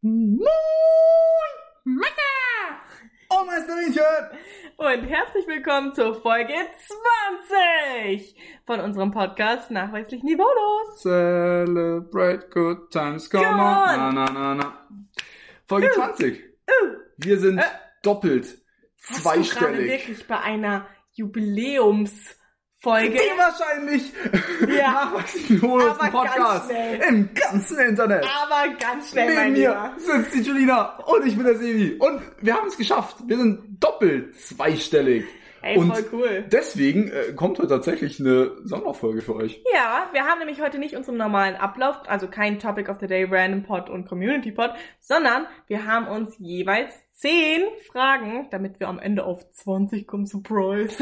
Moin! Macker! Oh, Meisterinchen! Und herzlich willkommen zur Folge 20 von unserem Podcast Nachweislich Niveaulos. Celebrate good times, come, Come on. Na, na, na, na. Folge Uh. 20. Uh. Wir sind Äh. doppelt Hast du gerade zweistellig. wirklich bei einer Jubiläumsfolge? Die wahrscheinlich Ja. ganz Podcast schnell. im ganzen Internet. Aber ganz schnell, Neben mein mir Lieber. sitzt die Julina und ich bin der Sevi. Und wir haben es geschafft. Wir sind doppelt zweistellig. Ey, und voll cool. deswegen äh, kommt heute tatsächlich eine Sonderfolge für euch. Ja, wir haben nämlich heute nicht unseren normalen Ablauf, also kein Topic of the Day, Random Pod und Community Pod, sondern wir haben uns jeweils 10 Fragen, damit wir am Ende auf 20 kommen, Surprise,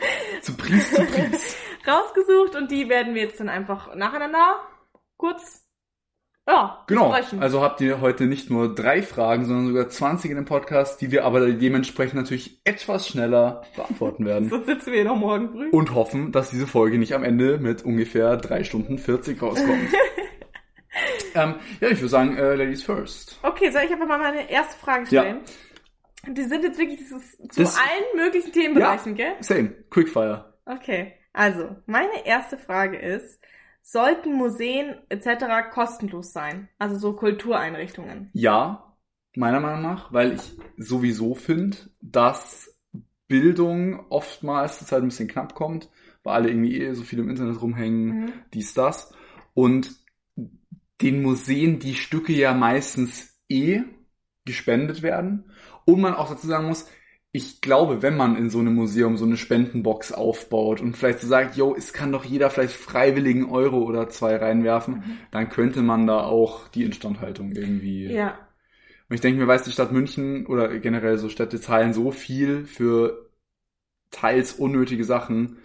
zu Pries. rausgesucht und die werden wir jetzt dann einfach nacheinander kurz, ja, Genau. besprechen. Also habt ihr heute nicht nur drei Fragen, sondern sogar 20 in dem Podcast, die wir aber dementsprechend natürlich etwas schneller beantworten werden. so sitzen wir noch morgen früh. Und hoffen, dass diese Folge nicht am Ende mit ungefähr drei Stunden 40 rauskommt. Ähm, ja, ich würde sagen, äh, Ladies first. Okay, soll ich einfach mal meine erste Frage Ja. stellen? Die sind jetzt wirklich dieses, zu Das- allen möglichen Themenbereichen, gell? Same. Quickfire. Okay, also meine erste Frage ist, sollten Museen etc. kostenlos sein? Also so Kultureinrichtungen. Ja, meiner Meinung nach, weil ich sowieso finde, dass Bildung oftmals zur Zeit ein bisschen knapp kommt, weil alle irgendwie eh so viel im Internet rumhängen, Mhm. dies, das. Und den Museen die Stücke ja meistens eh gespendet werden. Und man auch dazu sagen muss, ich glaube, wenn man in so einem Museum so eine Spendenbox aufbaut und vielleicht so sagt, yo, es kann doch jeder vielleicht freiwilligen Euro oder zwei reinwerfen, Mhm. dann könnte man da auch die Instandhaltung irgendwie. Ja, Und ich denke mir, weiß die Stadt München oder generell so Städte zahlen so viel für teils unnötige Sachen,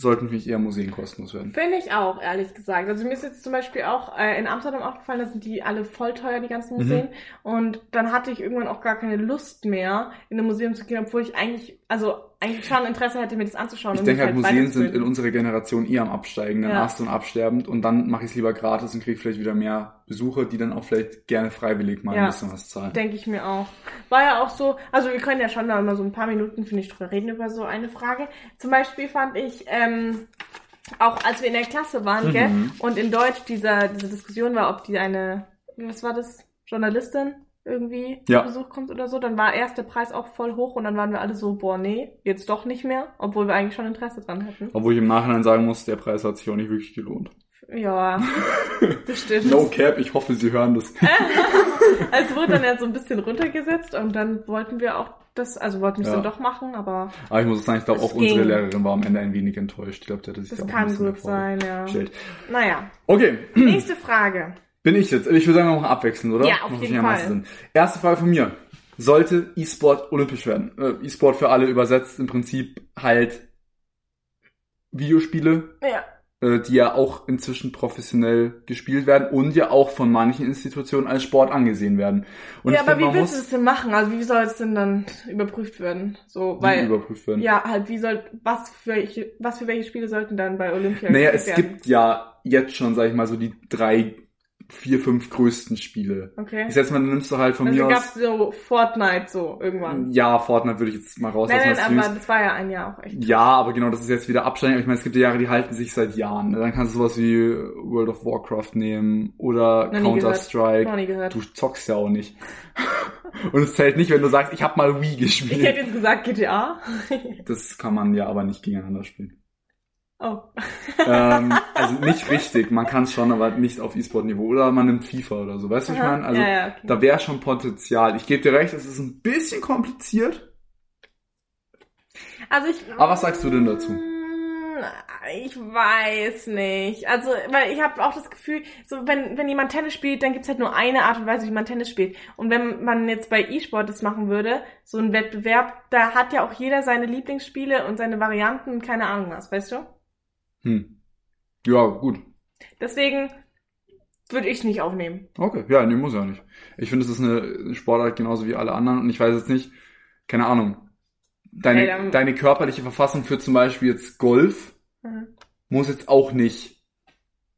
sollten für mich eher Museen kostenlos werden. finde ich auch, ehrlich gesagt. Also mir ist jetzt zum Beispiel auch äh, in Amsterdam aufgefallen, da sind die alle voll teuer, die ganzen Mhm. Museen. Und dann hatte ich irgendwann auch gar keine Lust mehr, in ein Museum zu gehen, obwohl ich eigentlich, also eigentlich schon Interesse hätte, mir das anzuschauen. Ich denke mich halt, Museen sind in unserer Generation eher am absteigenden Ja. Ast und absterbend und dann mache ich es lieber gratis und kriege vielleicht wieder mehr Besucher, die dann auch vielleicht gerne freiwillig mal Ja. ein bisschen was zahlen. Denke ich mir auch. War ja auch so, also wir können ja schon da mal so ein paar Minuten, finde ich, drüber reden über so eine Frage. Zum Beispiel fand ich, ähm, auch als wir in der Klasse waren, Mhm. gell, und in Deutsch dieser, diese Diskussion war, ob die eine, was war das, Journalistin irgendwie Ja. zu Besuch kommt oder so, dann war erst der Preis auch voll hoch und dann waren wir alle so, boah, nee, jetzt doch nicht mehr, obwohl wir eigentlich schon Interesse dran hatten. Obwohl ich im Nachhinein sagen muss, der Preis hat sich auch nicht wirklich gelohnt. Ja, das stimmt. No cap, ich hoffe, Sie hören das. Es wurde dann ja so ein bisschen runtergesetzt und dann wollten wir auch das, also wollten wir es Ja. dann doch machen, aber Aber ich muss sagen, ich glaube, auch unsere ging. Lehrerin war am Ende ein wenig enttäuscht. Ich glaube, der hatte sich das da auch kann gut sein, ja. gestellt. Naja, Okay, nächste Frage. Bin ich jetzt. Ich würde sagen, wir machen abwechselnd, oder? Ja, auf Macht jeden Fall. Erste Frage von mir. Sollte E-Sport olympisch werden? Äh, E-Sport für alle übersetzt im Prinzip halt Videospiele, Ja. äh, die ja auch inzwischen professionell gespielt werden und ja auch von manchen Institutionen als Sport angesehen werden. Und ja, aber finde, wie willst du das denn machen? Also wie soll es denn dann überprüft werden? So, wie weil, überprüft werden. ja, halt, wie soll, was für welche, was für welche Spiele sollten dann bei Olympia Naja, es werden? gibt ja jetzt schon, sag ich mal, so die drei, vier, fünf größten Spiele. Okay. Ich setz mal, dann nimmst du halt von Also mir gab's aus. so Fortnite so irgendwann. Ja, Fortnite würde ich jetzt mal rauslassen. nein, nein, Streams. aber das war ja ein Jahr auch echt. Ja, aber genau, das ist jetzt wieder absteigen. Aber Ich meine, es gibt ja Jahre, die halten sich seit Jahren. Dann kannst du sowas wie World of Warcraft nehmen oder. Counter-Strike. Noch nie gehört. Du zockst ja auch nicht. Und es zählt nicht, wenn du sagst, ich habe mal Wii Ich gespielt. hätte jetzt gesagt GTA. Das kann man ja aber nicht gegeneinander spielen. Oh. ähm, also nicht richtig, man kann es schon, aber nicht auf E-Sport-Niveau. Oder man nimmt FIFA oder so, weißt du, was ich meine? Also ja, ja, okay. da wäre schon Potenzial. Ich gebe dir recht, es ist ein bisschen kompliziert. Also ich. Aber was sagst du denn dazu? Mm, Ich weiß nicht. Also, weil ich habe auch das Gefühl, so wenn, wenn jemand Tennis spielt, dann gibt's halt nur eine Art und Weise, wie man Tennis spielt. Und wenn man jetzt bei E-Sport das machen würde, so ein Wettbewerb, da hat ja auch jeder seine Lieblingsspiele und seine Varianten keine Ahnung was, weißt du? Hm. Ja, gut. Deswegen würde ich nicht aufnehmen. Okay, ja, nee, muss ja nicht. Ich finde, es ist eine Sportart genauso wie alle anderen und ich weiß jetzt nicht, keine Ahnung, deine, Ey, dann- deine körperliche Verfassung für zum Beispiel jetzt Golf muss jetzt auch nicht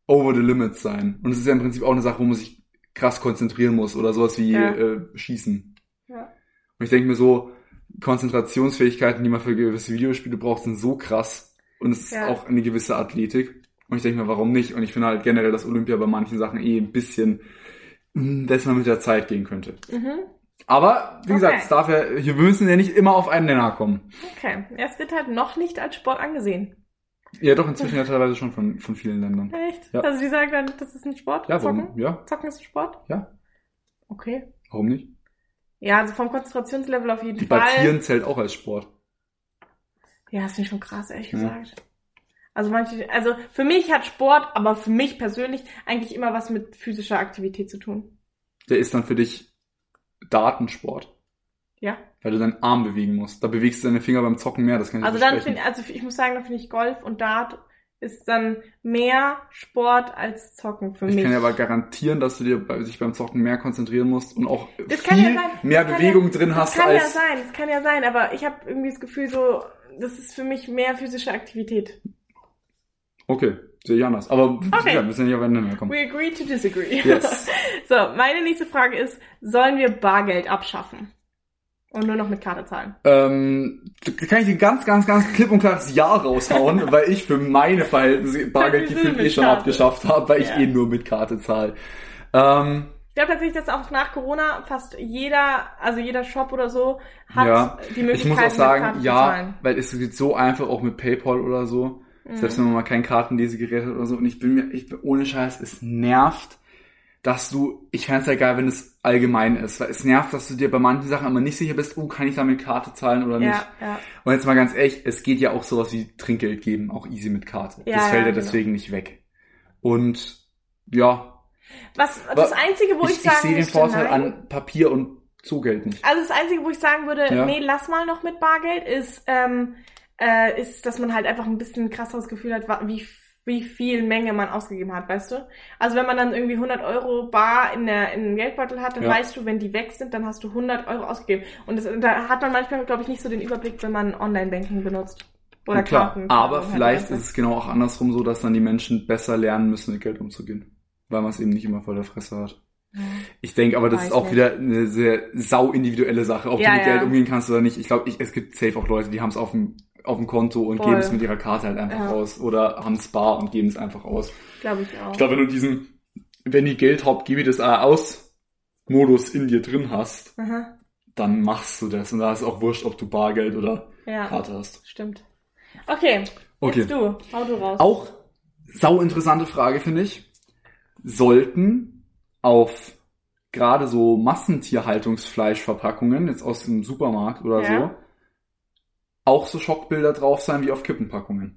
over the limits sein. Und es ist ja im Prinzip auch eine Sache, wo man sich krass konzentrieren muss oder sowas wie Ja. äh, Schießen. Ja. Und ich denke mir so, Konzentrationsfähigkeiten, die man für gewisse Videospiele braucht, sind so krass. Und es ist Ja. auch eine gewisse Athletik. Und ich denke mir, warum nicht? Und ich finde halt generell, dass Olympia bei manchen Sachen eh ein bisschen besser mit der Zeit gehen könnte. Mhm. Aber, wie gesagt, Okay. es darf ja, wir müssen ja nicht immer auf einen Nenner kommen. Okay. Es wird halt noch nicht als Sport angesehen. Ja, doch, inzwischen ja teilweise schon von, von vielen Ländern. Echt? Ja. Also die sagen dann, das ist ein Sport? Ja, Zocken? warum? Ja, Zocken ist ein Sport? Ja. Okay. warum nicht? Ja, also vom Konzentrationslevel auf jeden Fall. Debattieren zählt auch als Sport. Ja, das finde ich schon krass, ehrlich Ja. gesagt. Also manche, also für mich hat Sport, aber für mich persönlich eigentlich immer was mit physischer Aktivität zu tun. Der ist dann für dich Datensport. Ja. Weil du deinen Arm bewegen musst. Da bewegst du deine Finger beim Zocken mehr, das kann ich Also dann finde also ich muss sagen, da finde ich Golf und Dart ist dann mehr Sport als Zocken für Ich mich. kann dir aber garantieren, dass du dir bei, sich beim Zocken mehr konzentrieren musst und auch Das kann viel ja sein. mehr Das kann Bewegung ja, drin das hast kann ja als. sein, das kann ja sein, aber ich habe irgendwie das Gefühl so, das ist für mich mehr physische Aktivität. Okay, sehe ich anders. Aber Okay. wir müssen nicht aufeinander kommen. We agree to disagree. Yes. so, meine nächste Frage ist, sollen wir Bargeld abschaffen? Und nur noch mit Karte zahlen? Ähm, da kann ich dir ganz, ganz, ganz klipp und klares Ja raushauen, weil ich für meine Verhältnisse Bargeld gefühlt eh schon Karte. abgeschafft habe, weil ich Ja. eh nur mit Karte zahle. Ähm, Ich glaube tatsächlich, dass auch nach Corona fast jeder, also jeder Shop oder so, hat Ja, die Möglichkeit, ich muss auch mit sagen, Karte zu ja, zahlen. weil es geht so einfach auch mit PayPal oder so. Mhm. Selbst wenn man mal kein Kartenlesegerät hat oder so. Und ich bin mir, ich bin ohne Scheiß, es nervt, dass du, ich fänd's ja geil, wenn es allgemein ist, weil es nervt, dass du dir bei manchen Sachen immer nicht sicher bist, oh, kann ich da mit Karte zahlen oder nicht. Ja, ja. Und jetzt mal ganz ehrlich, es geht ja auch sowas wie Trinkgeld geben, auch easy mit Karte. Ja, das fällt ja, ja, genau. deswegen nicht weg. Und ja, Was, das Einzige, wo ich, ich, ich sagen sehe den Vorteil nein, an Papier und Zugeld nicht. Also das Einzige, wo ich sagen würde, Ja. nee, lass mal noch mit Bargeld, ist, ähm, äh, ist, dass man halt einfach ein bisschen krasseres Gefühl hat, wie, wie viel Menge man ausgegeben hat, weißt du? Also wenn man dann irgendwie 100 Euro bar in der in dem Geldbeutel hat, dann Ja. weißt du, wenn die weg sind, dann hast du 100 Euro ausgegeben. Und das, da hat man manchmal, glaube ich, nicht so den Überblick, wenn man Online-Banking benutzt. Oder klar, Karten. aber vielleicht ist es genau auch andersrum so, dass dann die Menschen besser lernen müssen, mit Geld umzugehen. Weil man es eben nicht immer vor der Fresse hat. Ich denke aber, das Weiß ist auch nicht. wieder eine sehr sau individuelle Sache, ob Ja, du mit ja. Geld umgehen kannst oder nicht. Ich glaube, es gibt safe auch Leute, die haben es auf dem, auf dem Konto und Voll. geben es mit ihrer Karte halt einfach Ja. aus. Oder haben es bar und geben es einfach aus. Glaube ich auch. Ich glaube, wenn du diesen, wenn die Geld habt, gebe ich das aus Modus in dir drin hast, Aha. dann machst du das. Und da ist auch wurscht, ob du Bargeld oder Karte hast. stimmt. Okay, Okay. jetzt du. Hau du raus. Auch sau interessante Frage, finde ich. Sollten auf gerade so Massentierhaltungsfleischverpackungen, jetzt aus dem Supermarkt oder Ja. so, auch so Schockbilder drauf sein wie auf Kippenpackungen?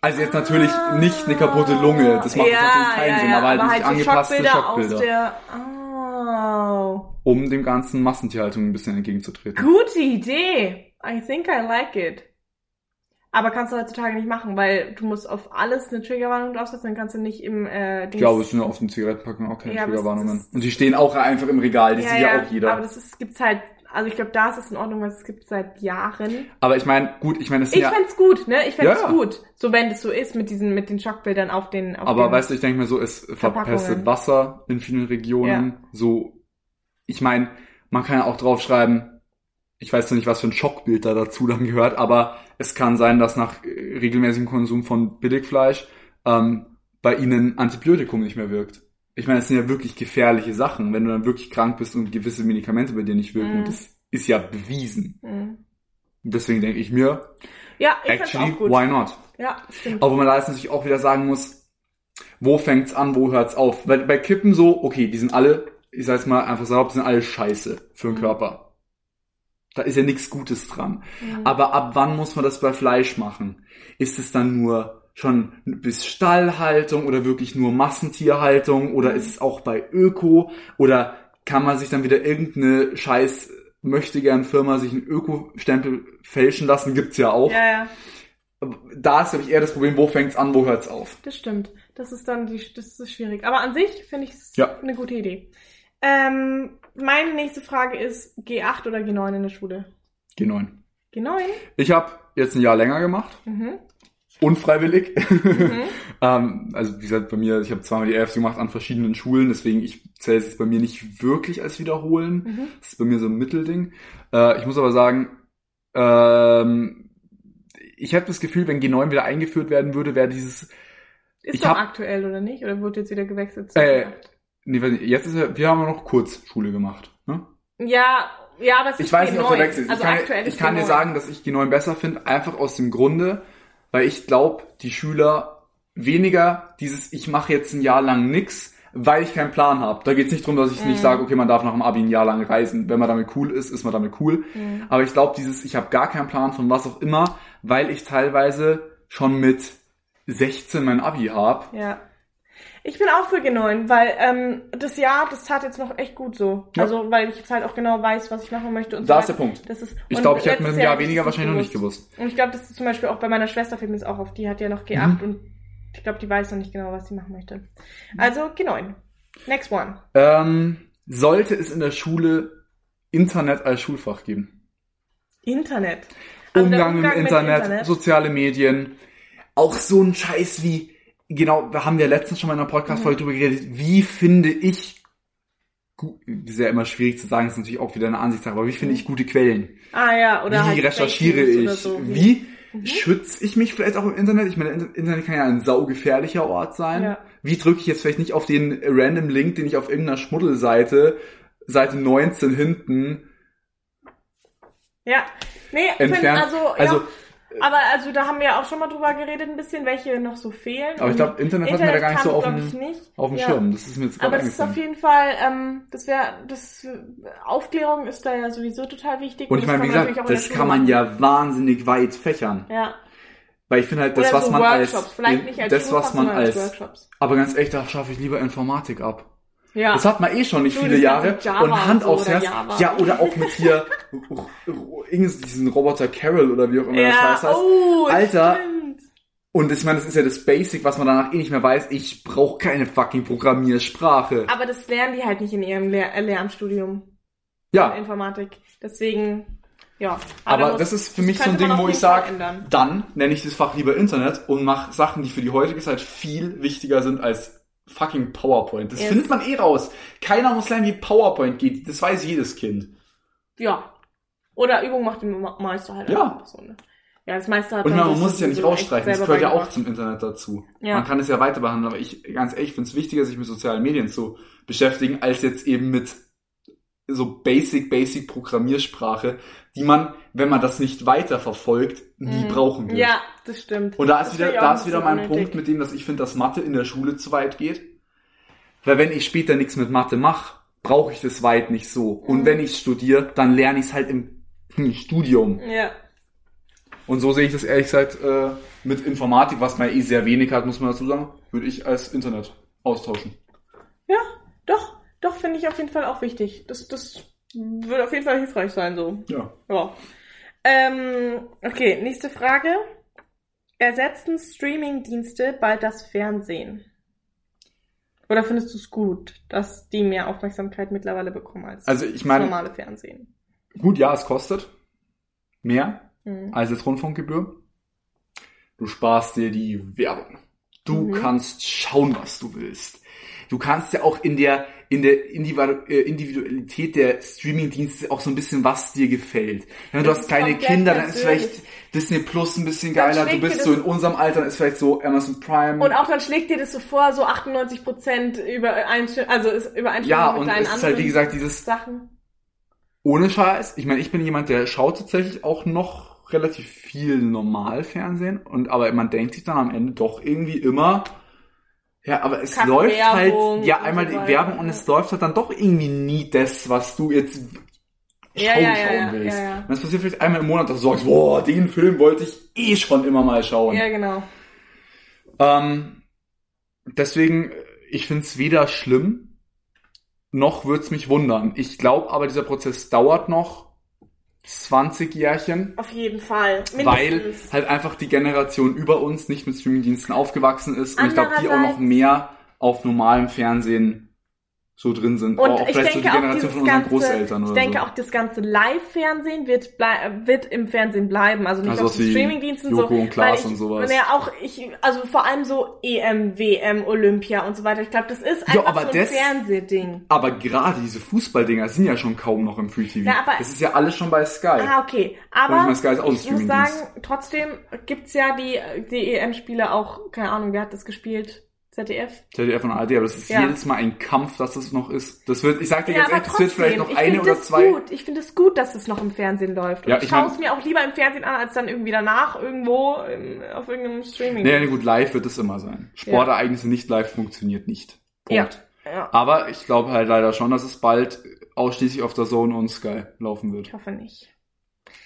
Also jetzt natürlich Ah. nicht eine kaputte Lunge, das macht jetzt natürlich keinen Sinn, aber halt nicht so angepasste Schockbilder Schockbilder, Aus der, oh. um dem ganzen Massentierhaltung ein bisschen entgegenzutreten. Gute Idee. I think I like it. Aber kannst du heutzutage nicht machen, weil du musst auf alles eine Triggerwarnung draufsetzen, dann kannst du nicht im äh, Ich glaube, es sind ja auf den Zigarettenpackungen auch keine Ja, es- Triggerwarnungen. Und die stehen auch einfach im Regal, die sieht ja auch jeder. Aber das ist, gibt's halt, also ich glaube, da ist es in Ordnung, weil es gibt seit Jahren. Aber ich meine, gut, ich meine, das sind Ich ja, fänd's gut, ne? Ich fänd's Ja, ja. gut. So wenn das so ist mit diesen, mit den Schockbildern auf den, auf aber den, weißt du, ich denke mir so, es verpestet Wasser in vielen Regionen. So, ich meine, man kann ja auch draufschreiben, ich weiß noch nicht, was für ein Schockbild da dazu dann gehört, aber es kann sein, dass nach äh, regelmäßigem Konsum von Billigfleisch ähm, bei ihnen Antibiotikum nicht mehr wirkt. Ich meine, es sind ja wirklich gefährliche Sachen, wenn du dann wirklich krank bist und gewisse Medikamente bei dir nicht wirken. Mhm. Und das ist ja bewiesen. Mhm. Deswegen denke ich mir, Ja, ich actually, why not? Ja, stimmt. Aber wo man da jetzt natürlich auch wieder sagen muss, wo fängt's an, wo hört's auf? Weil bei Kippen so, okay, die sind alle, ich sag's mal einfach salopp, die sind alle scheiße für den Mhm. Körper. Da ist ja nichts Gutes dran. Mhm. Aber ab wann muss man das bei Fleisch machen? Ist es dann nur schon bis Stallhaltung oder wirklich nur Massentierhaltung oder Mhm. ist es auch bei Öko oder kann man sich dann wieder irgendeine scheiß möchte gern Firma sich einen Öko-Stempel fälschen lassen? Gibt's ja auch. Ja, ja, Da ist, glaube ich, eher das Problem, wo fängt's an, wo hört's auf? das stimmt. Das ist dann die, das ist schwierig. Aber an sich finde ich es Ja. eine gute Idee. Ähm, meine nächste Frage ist G8 oder G9 in der Schule? G9. G9? Ich habe jetzt ein Jahr länger gemacht. Mhm. unfreiwillig. Mhm. ähm, also wie gesagt, bei mir, ich habe zweimal die EFC gemacht an verschiedenen Schulen, deswegen ich zähle es jetzt bei mir nicht wirklich als Wiederholen. Mhm. Das ist bei mir so ein Mittelding. Äh, ich muss aber sagen, ähm, ich habe das Gefühl, wenn G9 wieder eingeführt werden würde, wäre dieses, Ist Ich doch hab- aktuell, oder nicht? Oder wird jetzt wieder gewechselt? zu Äh? Nee, jetzt ist ja, wir haben ja noch Kurzschule gemacht. Ne? ja, ja, aber es ist Ich weiß nicht, ob G9. der Wechsel ist. Also ich kann, aktuell ich kann dir G9. sagen, dass ich G9 besser finde, einfach aus dem Grunde, weil ich glaube, die Schüler weniger dieses, ich mache jetzt ein Jahr lang nix, weil ich keinen Plan habe. Da geht es nicht darum, dass ich Mhm. nicht sage, okay, man darf nach dem Abi ein Jahr lang reisen. Wenn man damit cool ist, ist man damit cool. Mhm. Aber ich glaube, dieses, ich habe gar keinen Plan von was auch immer, weil ich teilweise schon mit 16 mein Abi habe. Ja. Ich bin auch für G9, weil ähm, das Jahr, das tat jetzt noch echt gut so. Ja. Also, weil ich jetzt halt auch genau weiß, was ich machen möchte und Da so ist der. Punkt. Das ist, Ich glaube, ich hätte mit einem Jahr weniger wahrscheinlich noch nicht gewusst. Und ich glaube, das ist zum Beispiel auch bei meiner Schwester fällt mir das auch auf. Die hat ja noch G8 Mhm. und ich glaube, die weiß noch nicht genau, was sie machen möchte. Also G9. Next one. Ähm, sollte es in der Schule Internet als Schulfach geben? Internet. Also der Umgang, im mit Internet, soziale Medien, auch so ein Scheiß wie, genau, wir haben ja letztens schon mal in einer Podcast-Folge drüber geredet, wie finde ich, ist ja immer schwierig zu sagen, ist natürlich auch wieder eine Ansichtssache, aber wie finde ich gute Quellen? Ah ja, oder wie halt recherchiere ich? so. Wie Mhm. schütze ich mich vielleicht auch im Internet? Ich meine, Inter- Internet kann ja ein saugefährlicher Ort sein. Ja. Wie drücke ich jetzt vielleicht nicht auf den random Link, den ich auf irgendeiner Schmuddelseite, Seite 19 hinten, Ja. Nee, find, entfernt? also, also ja. Aber also da haben wir auch schon mal drüber geredet ein bisschen, welche noch so fehlen. Aber ich glaube, Internet, hatten wir da gar nicht so auf dem, auf dem Ja. Schirm. Das ist mir jetzt gerade Aber das ist auf jeden Fall, ähm, das wäre, das Aufklärung ist da ja sowieso total wichtig. Und ich das meine, wie kann man gesagt, das kann man ja wahnsinnig weit fächern. Ja. Weil ich finde halt, das, Oder was so man Workshops, als, vielleicht nicht als das, was man als als, Workshops. aber ganz ehrlich, da schaffe ich lieber Informatik ab. Ja. Das hat man eh schon nicht Du, viele das Jahre. Java und Hand und so aufs Herz. Java. Ja, oder auch mit hier, diesen Roboter Carol oder wie auch immer das ja, heißt. heißt. oh, Alter, stimmt. Und ich meine, das ist ja das Basic, was man danach eh nicht mehr weiß. Ich brauche keine fucking Programmiersprache. Aber das lernen die halt nicht in ihrem Lehr äh, Lehramtsstudium. Ja, Informatik. Deswegen, ja. aber muss- das ist für das mich so ein Ding, wo ich sage, dann nenne ich das Fach lieber Internet und mache Sachen, die für die heutige Zeit viel wichtiger sind als fucking PowerPoint. Das Yes. findet man eh raus. Keiner muss lernen, wie PowerPoint geht. Das weiß jedes Kind. Ja. Oder Übung macht den Meister halt Ja. so, ne? Ja, das Meister hat Und man das muss es ja nicht rausstreichen. Das gehört ja auch zum Internet dazu. Ja. Man kann es ja weiter behandeln, aber ich, ganz ehrlich, finde es wichtiger, sich mit sozialen Medien zu beschäftigen, als jetzt eben mit so basic, basic Programmiersprache, die man, wenn man das nicht weiter verfolgt, nie Mhm. brauchen wird. Ja, das stimmt. Und da ist Das wieder, da ist wieder mein unnötig. Punkt mit dem, dass ich finde, dass Mathe in der Schule zu weit geht. Weil wenn ich später nichts mit Mathe mache, brauche ich das weit nicht so. Und Mhm. wenn ich studiere, dann lerne ich es halt im Studium. Ja. Und so sehe ich das ehrlich gesagt äh, mit Informatik, was man eh sehr wenig hat, muss man dazu sagen, würde ich als Internet austauschen. Ja, doch, doch, finde ich auf jeden Fall auch wichtig. Das, das würde auf jeden Fall hilfreich sein, so. Ja. Ja. Ähm, okay, nächste Frage. Ersetzen Streaming-Dienste bald das Fernsehen? Oder findest du es gut, dass die mehr Aufmerksamkeit mittlerweile bekommen als Also ich das meine, normale Fernsehen? gut, ja, es kostet mehr Mhm. als jetzt Rundfunkgebühr. Du sparst dir die Werbung. Du Mhm. kannst schauen, was du willst. Du kannst ja auch in der in der äh, Individualität der Streamingdienste auch so ein bisschen, was dir gefällt. Wenn du Das hast kleine Kinder, dann ist vielleicht Disney Plus ein bisschen geiler. Du bist so in unserem Alter, dann ist vielleicht so Amazon Prime. Und auch dann schlägt dir das so vor, so 98% Übereinstimmung, also ist Übereinstimmung ja, mit und deinen es ist halt wie gesagt dieses Sachen. ohne Scheiß. Ich meine, ich bin jemand, der schaut tatsächlich auch noch relativ viel Normalfernsehen und aber man denkt sich dann am Ende doch irgendwie immer ja, aber es läuft halt ja einmal die. Werbung und es läuft halt dann doch irgendwie nie das, was du jetzt Ja, schauen, ja, ja, schauen willst. ja, ja. Und das passiert vielleicht einmal im Monat, dass du sagst, boah, den Film wollte ich eh schon immer mal schauen. Ja, genau. Ähm, deswegen, ich finde es weder schlimm, noch wird's mich wundern. Ich glaube aber, dieser Prozess dauert noch 20 Jährchen, Auf jeden Fall. weil Mindestens. halt einfach die Generation über uns nicht mit Streamingdiensten aufgewachsen ist und ich glaube, die auch noch mehr auf normalem Fernsehen so drin sind. Und auch ich vielleicht so denke die auch Generation dieses von unseren ganze, Großeltern ich denke so. auch das ganze Live-Fernsehen wird, wird im Fernsehen bleiben, also nicht Also auf den Streamingdiensten so. und Klaas weil ich, und sowas. Ja, auch ich, also vor allem so EM, WM, Olympia und so weiter. Ich glaube, das ist Ja, einfach aber so ein das- Fernsehding. Aber gerade diese Fußballdinger sind ja schon kaum noch im Free TV. Ja, aber- das ist ja alles schon bei Sky. Ah, okay. Ich Aber meine, Sky ist auch ich muss sagen, trotzdem gibt's ja die, die EM-Spiele auch, keine Ahnung, wer hat das gespielt? ZDF? ZDF und ARD, aber das ist Ja. jedes Mal ein Kampf, dass das noch ist. Das wird, ich sag dir Ja, ganz ehrlich, das wird vielleicht noch eine oder es zwei. Gut. Ich finde es gut, dass es noch im Fernsehen läuft. Und Ja, ich ich schaue es mir auch lieber im Fernsehen an, als dann irgendwie danach irgendwo im, auf irgendeinem Streaming. Nee, nee, gut, live wird es immer sein. Sportereignisse nicht live funktioniert nicht. Punkt. Ja, Aber ich glaube halt leider schon, dass es bald ausschließlich auf der Zone und Sky laufen wird. ich hoffe nicht.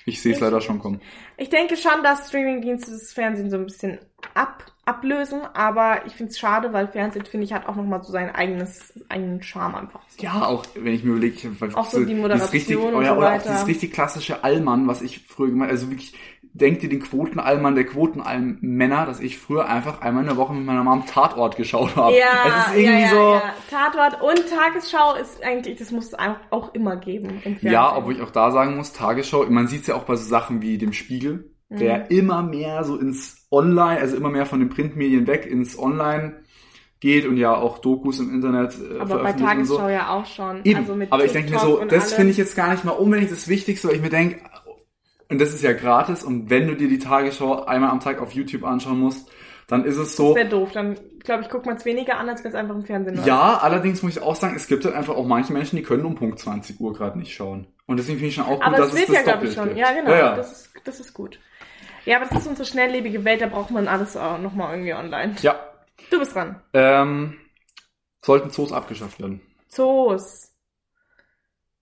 Ich sehe es leider schon kommen. Ich denke schon, dass Streamingdienste das Fernsehen so ein bisschen ab, ablösen, aber ich finde es schade, weil Fernsehen, finde ich, hat auch nochmal so sein eigenes, eigenen Charme einfach. Ja, auch wenn ich mir überlege, Auch so die dieses richtig, Moderation oh und ja, so oder auch weiter. dieses richtig klassische Allmann, was ich früher gemacht, also wirklich, denkt ihr den Quotenallmann der Quotenallmänner, dass ich früher einfach einmal in der Woche mit meiner Mom Tatort geschaut habe. Ja, ja, ja, so, ja. Tatort und Tagesschau ist eigentlich, das muss es auch immer geben. Ja, obwohl ich auch da sagen muss, Tagesschau, man sieht es ja auch bei so Sachen wie dem Spiegel, Mhm. der immer mehr so ins Online, also immer mehr von den Printmedien weg ins Online geht und ja auch Dokus im Internet äh, aber bei und so. Tagesschau ja auch schon. Eben, Also mit aber ich denke mir so, das finde ich jetzt gar nicht mal unbedingt das Wichtigste, weil ich mir denke, und das ist ja gratis und wenn du dir die Tagesschau einmal am Tag auf YouTube anschauen musst, dann ist es so, Das wäre doof. Dann, glaube ich, guckt man es weniger an, als wenn es einfach im Fernsehen läuft. ja, allerdings muss ich auch sagen, es gibt halt einfach auch manche Menschen, die können um Punkt 20 Uhr gerade nicht schauen. Und deswegen finde ich schon auch gut, Aber dass es es wird das ja, glaube ich, schon. gibt. Ja, genau. Ja, ja. Das, ist, das ist gut. Ja, aber das ist unsere schnelllebige Welt, da braucht man alles auch nochmal irgendwie online. ja. Du bist dran. Ähm, sollten Zoos abgeschafft werden. Zoos.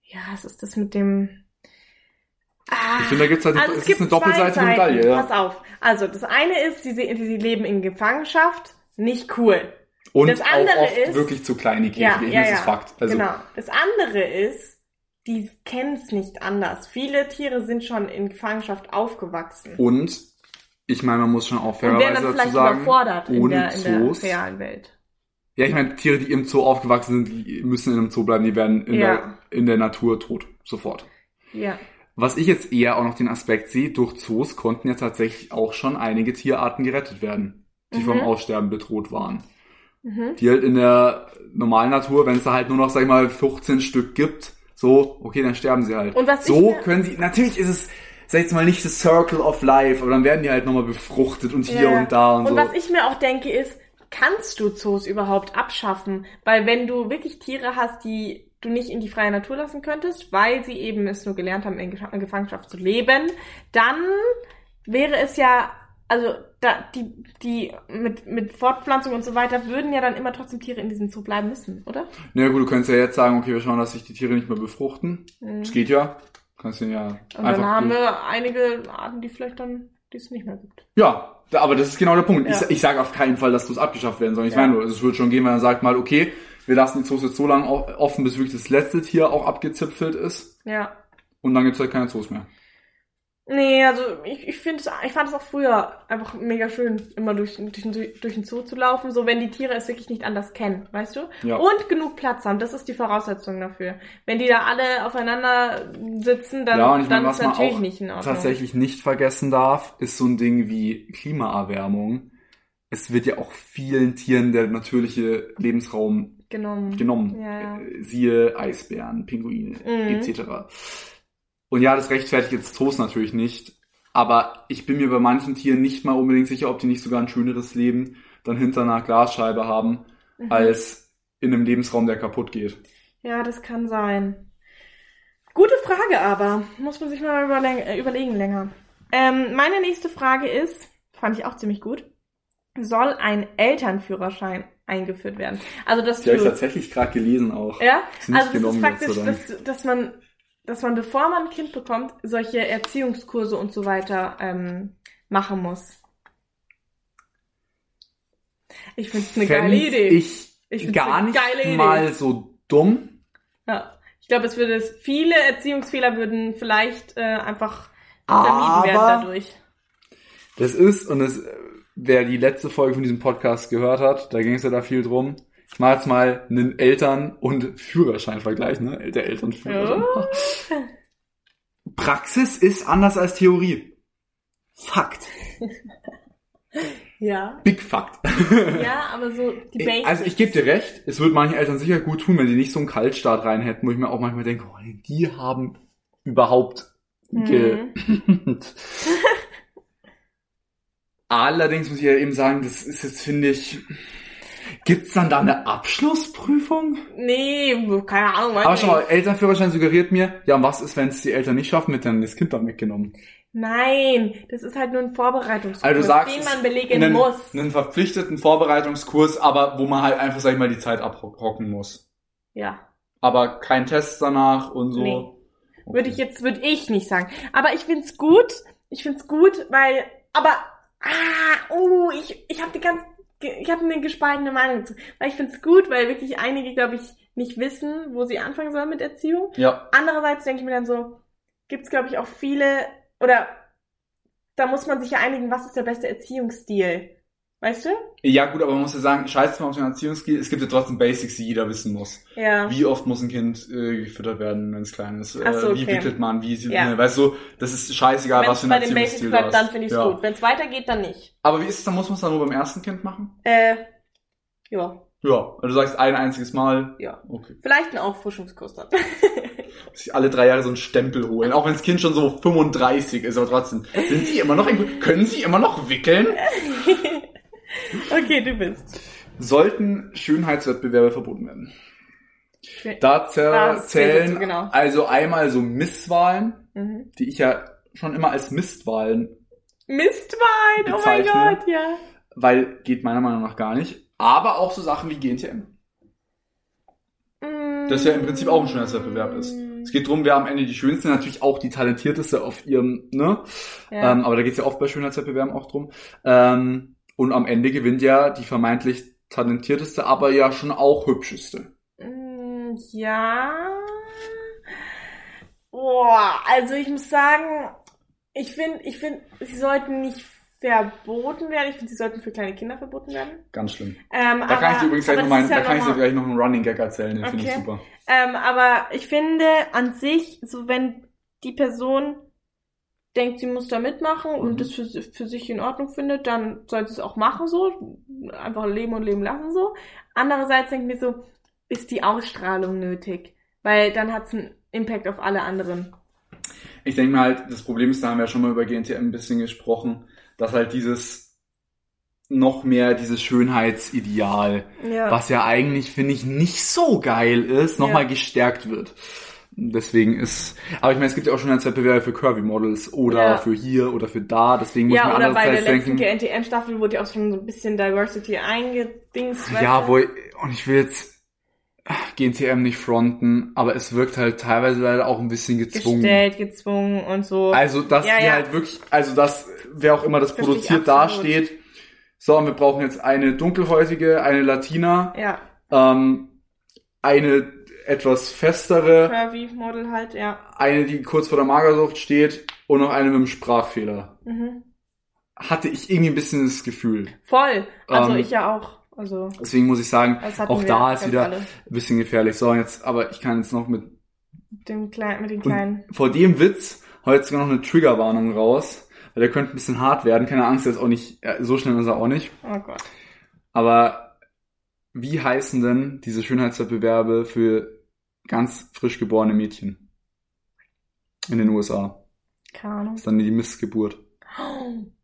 Ja, was ist das mit dem... Ah, Ich finde, da gibt's halt, also es ist gibt eine doppelseitige. Medaille. Ja. Pass auf. Also, das eine ist, sie, sie leben in Gefangenschaft. Nicht cool. Und das andere auch oft ist- wirklich zu kleine Ja, Käfige. ja, das ja. ist Fakt. Also, Genau. Das andere ist, die kennen es nicht anders. Viele Tiere sind schon in Gefangenschaft aufgewachsen. Und ich meine, man muss schon auch und werden fairerweise dann dazu vielleicht sagen, überfordert in der, in der realen Welt. Ja, ich meine, Tiere, die im Zoo aufgewachsen sind, die müssen in einem Zoo bleiben, die werden in, Ja. der, in der Natur tot. Sofort. Ja. Was ich jetzt eher auch noch den Aspekt sehe, durch Zoos konnten ja tatsächlich auch schon einige Tierarten gerettet werden, die Mhm. vom Aussterben bedroht waren. Mhm. Die halt in der normalen Natur, wenn es da halt nur noch, sag ich mal, 15 Stück gibt, so, okay, dann sterben sie halt. Und was so können sie, natürlich ist es, sag ich jetzt mal, nicht das Circle of Life, aber dann werden die halt nochmal befruchtet und hier Ja. und da und, Und so. was ich mir auch denke ist, kannst du Zoos überhaupt abschaffen? Weil wenn du wirklich Tiere hast, die du nicht in die freie Natur lassen könntest, weil sie eben es nur gelernt haben, in Gefangenschaft zu leben, dann wäre es ja, also da, die, die mit, mit Fortpflanzung und so weiter würden ja dann immer trotzdem Tiere in diesem Zoo bleiben müssen, oder? Na ja, gut, du könntest ja jetzt sagen, okay, wir schauen, dass sich die Tiere nicht mehr befruchten. Mhm. Das geht ja. Kannst du ja Und einfach. dann haben wir einige Arten, die vielleicht dann, die es nicht mehr gibt. Ja, aber das ist genau der Punkt. Ja. Ich, ich sage auf keinen Fall, dass Zoos abgeschafft werden sollen. Ich Ja. meine nur, es würde schon gehen, wenn man sagt mal, okay, wir lassen die Zoos jetzt so lange offen, bis wirklich das letzte Tier auch abgezipfelt ist. Ja. Und dann gibt's halt keine Zoos mehr. Nee, also ich, ich finde ich fand es auch früher einfach mega schön, immer durch, durch, den- durch den Zoo zu laufen, so wenn die Tiere es wirklich nicht anders kennen, weißt du? Ja. Und genug Platz haben, das ist die Voraussetzung dafür. Wenn die da alle aufeinander sitzen, dann, ja, und ich dann meine, ist man natürlich auch nicht in Ordnung. tatsächlich nicht vergessen darf, ist so ein Ding wie Klimaerwärmung. Es wird ja auch vielen Tieren der natürliche Lebensraum genommen. genommen. Ja, ja. Siehe Eisbären, Pinguine, Mhm. etc. Und ja, das rechtfertigt jetzt Zoos natürlich nicht. Aber ich bin mir bei manchen Tieren nicht mal unbedingt sicher, ob die nicht sogar ein schöneres Leben dann hinter einer Glasscheibe haben, Mhm. als in einem Lebensraum, der kaputt geht. Ja, das kann sein. Gute Frage aber. Muss man sich mal überle äh, überlegen länger. Ähm, meine nächste Frage ist, fand ich auch ziemlich gut, soll ein Elternführerschein eingeführt werden? Also, dass Die habe ich tatsächlich gerade gelesen auch. ja, also das ist praktisch, dass, dass man, dass man, bevor man ein Kind bekommt, solche Erziehungskurse und so weiter ähm, machen muss. Ich finde es eine Fänd geile Idee. ich, Ich gar nicht mal so dumm. Ja. Ich glaube, es würde es, viele Erziehungsfehler würden vielleicht äh, einfach vermieden werden dadurch. Das ist, und das, wer die letzte Folge von diesem Podcast gehört hat, da ging es ja da viel drum. Ich mache jetzt mal einen Eltern- und Führerschein-Vergleich, ne? Der Eltern-Führerschein. Oh. Praxis ist anders als Theorie. Fakt. Ja. Big Fakt. Ja, aber so die Basics. Also ich gebe dir recht, es würde manchen Eltern sicher gut tun, wenn sie nicht so einen Kaltstart rein hätten, wo ich mir auch manchmal denke, oh, die haben überhaupt ge Mhm. Allerdings muss ich ja eben sagen, das ist jetzt, finde ich, gibt's dann da eine Abschlussprüfung? Nee, keine Ahnung. Aber schau mal. Elternführerschein suggeriert mir, ja, und was ist, wenn es die Eltern nicht schaffen, wird dann das Kind dann weggenommen? Nein, das ist halt nur ein Vorbereitungskurs, Also du sagst, den man belegen einen, muss. einen verpflichteten Vorbereitungskurs, aber wo man halt einfach, sag ich mal, die Zeit abhocken muss. Ja. Aber kein Test danach und so. Nee. Würde ich jetzt, würde ich nicht sagen. Aber ich find's gut. Ich find's gut, weil, aber, ah, uh, ich, ich habe die ganz, ich habe eine gespaltene Meinung dazu. Weil ich find's gut, weil wirklich einige, glaube ich, nicht wissen, wo sie anfangen sollen mit Erziehung. Ja, Andererseits denke ich mir dann so, gibt's, glaube ich, auch viele, oder da muss man sich ja einigen, was ist der beste Erziehungsstil. Weißt du? ja gut, aber man muss ja sagen, scheiß mal auf den Erziehungsstil, es gibt ja trotzdem Basics, die jeder wissen muss. Ja. Wie oft muss ein Kind äh, gefüttert werden, wenn es klein ist? Ach so, äh, wie okay. wickelt man? Wie sieht Ja. ne, Weißt du, das ist scheißegal, Wenn was es für ein bei den Basics Erziehungsstil du bleibt, hast. dann finde ich's ja. gut. Wenn es weitergeht, dann nicht. Aber wie ist es, dann muss man es dann nur beim ersten Kind machen? Äh, ja, Ja, also du sagst ein einziges Mal. ja. Okay. Vielleicht ein Auffrischungskurs dann. Sich alle drei Jahre so einen Stempel holen. Auch wenn das Kind schon so 35 ist, aber trotzdem. Sind sie immer noch können sie immer noch wickeln? okay, du bist. Sollten Schönheitswettbewerbe verboten werden? Da zählt zählen genau. also einmal so Misswahlen, Mhm. die ich ja schon immer als Mistwahlen, Mistwein, oh mein. Gott, ja. weil geht meiner Meinung nach gar nicht. Aber auch so Sachen wie GNTM. Das ja im Prinzip auch ein Schönheitswettbewerb ist. Es geht drum, wer am Ende die schönste, natürlich auch die talentierteste auf ihrem, ne? Ja. Ähm, aber da geht's ja oft bei Schönheitswettbewerben auch drum. Ähm, und am Ende gewinnt ja die vermeintlich talentierteste, aber ja schon auch hübscheste. Mm, ja. Boah, also ich muss sagen, ich finde, ich finde, sie sollten nicht verboten werden. Ich finde, sie sollten für kleine Kinder verboten werden. Ganz schlimm. Ähm, Da kann ich dir übrigens gleich noch, meinen, da kann ich dir gleich noch einen Running Gag erzählen, den finde ich Okay. super. ähm, aber ich finde an sich, so wenn die Person denkt, sie muss da mitmachen Mhm. und das für, für sich in Ordnung findet, dann sollte sie es auch machen so. Einfach leben und leben lassen so. Andererseits denke ich mir so, ist die Ausstrahlung nötig? Weil dann hat es einen Impact auf alle anderen. Ich denke mir halt, das Problem ist, da haben wir ja schon mal über GNTM ein bisschen gesprochen, dass halt dieses noch mehr dieses Schönheitsideal, Ja. was ja eigentlich, finde ich, nicht so geil ist, nochmal Ja. gestärkt wird. Deswegen ist, aber ich meine, es gibt ja auch Schönheitswettbewerbe für Curvy Models oder Ja. für hier oder für da, deswegen muss Ja, man oder bei der andererseits letzten denken, GNTM-Staffel wurde ja auch schon so ein bisschen Diversity eingedingst. ja, wo, und ich will jetzt GNTM nicht fronten, aber es wirkt halt teilweise leider auch ein bisschen gezwungen. gestellt, gezwungen und so. Also, dass Ja, die ja. halt wirklich, also dass, wer auch immer das ich produziert, dasteht, so, und wir brauchen jetzt eine dunkelhäutige, eine Latina, ja, ähm, eine etwas festere, Curvy Model halt, ja. eine, die kurz vor der Magersucht steht und noch eine mit einem Sprachfehler. Mhm. Hatte ich irgendwie ein bisschen das Gefühl. Voll. Also Ähm, ich ja auch. Also Deswegen muss ich sagen, auch da ist wieder alle. ein bisschen gefährlich. So, jetzt, aber ich kann jetzt noch mit, dem kleinen, mit den kleinen. vor dem Witz heute sogar noch eine Triggerwarnung raus, weil der könnte ein bisschen hart werden. Keine Angst, der ist auch nicht, so schnell ist er auch nicht. Oh Gott. Aber wie heißen denn diese Schönheitswettbewerbe für ganz frisch geborene Mädchen in den USA? Keine Ahnung. Das ist dann die Missgeburt.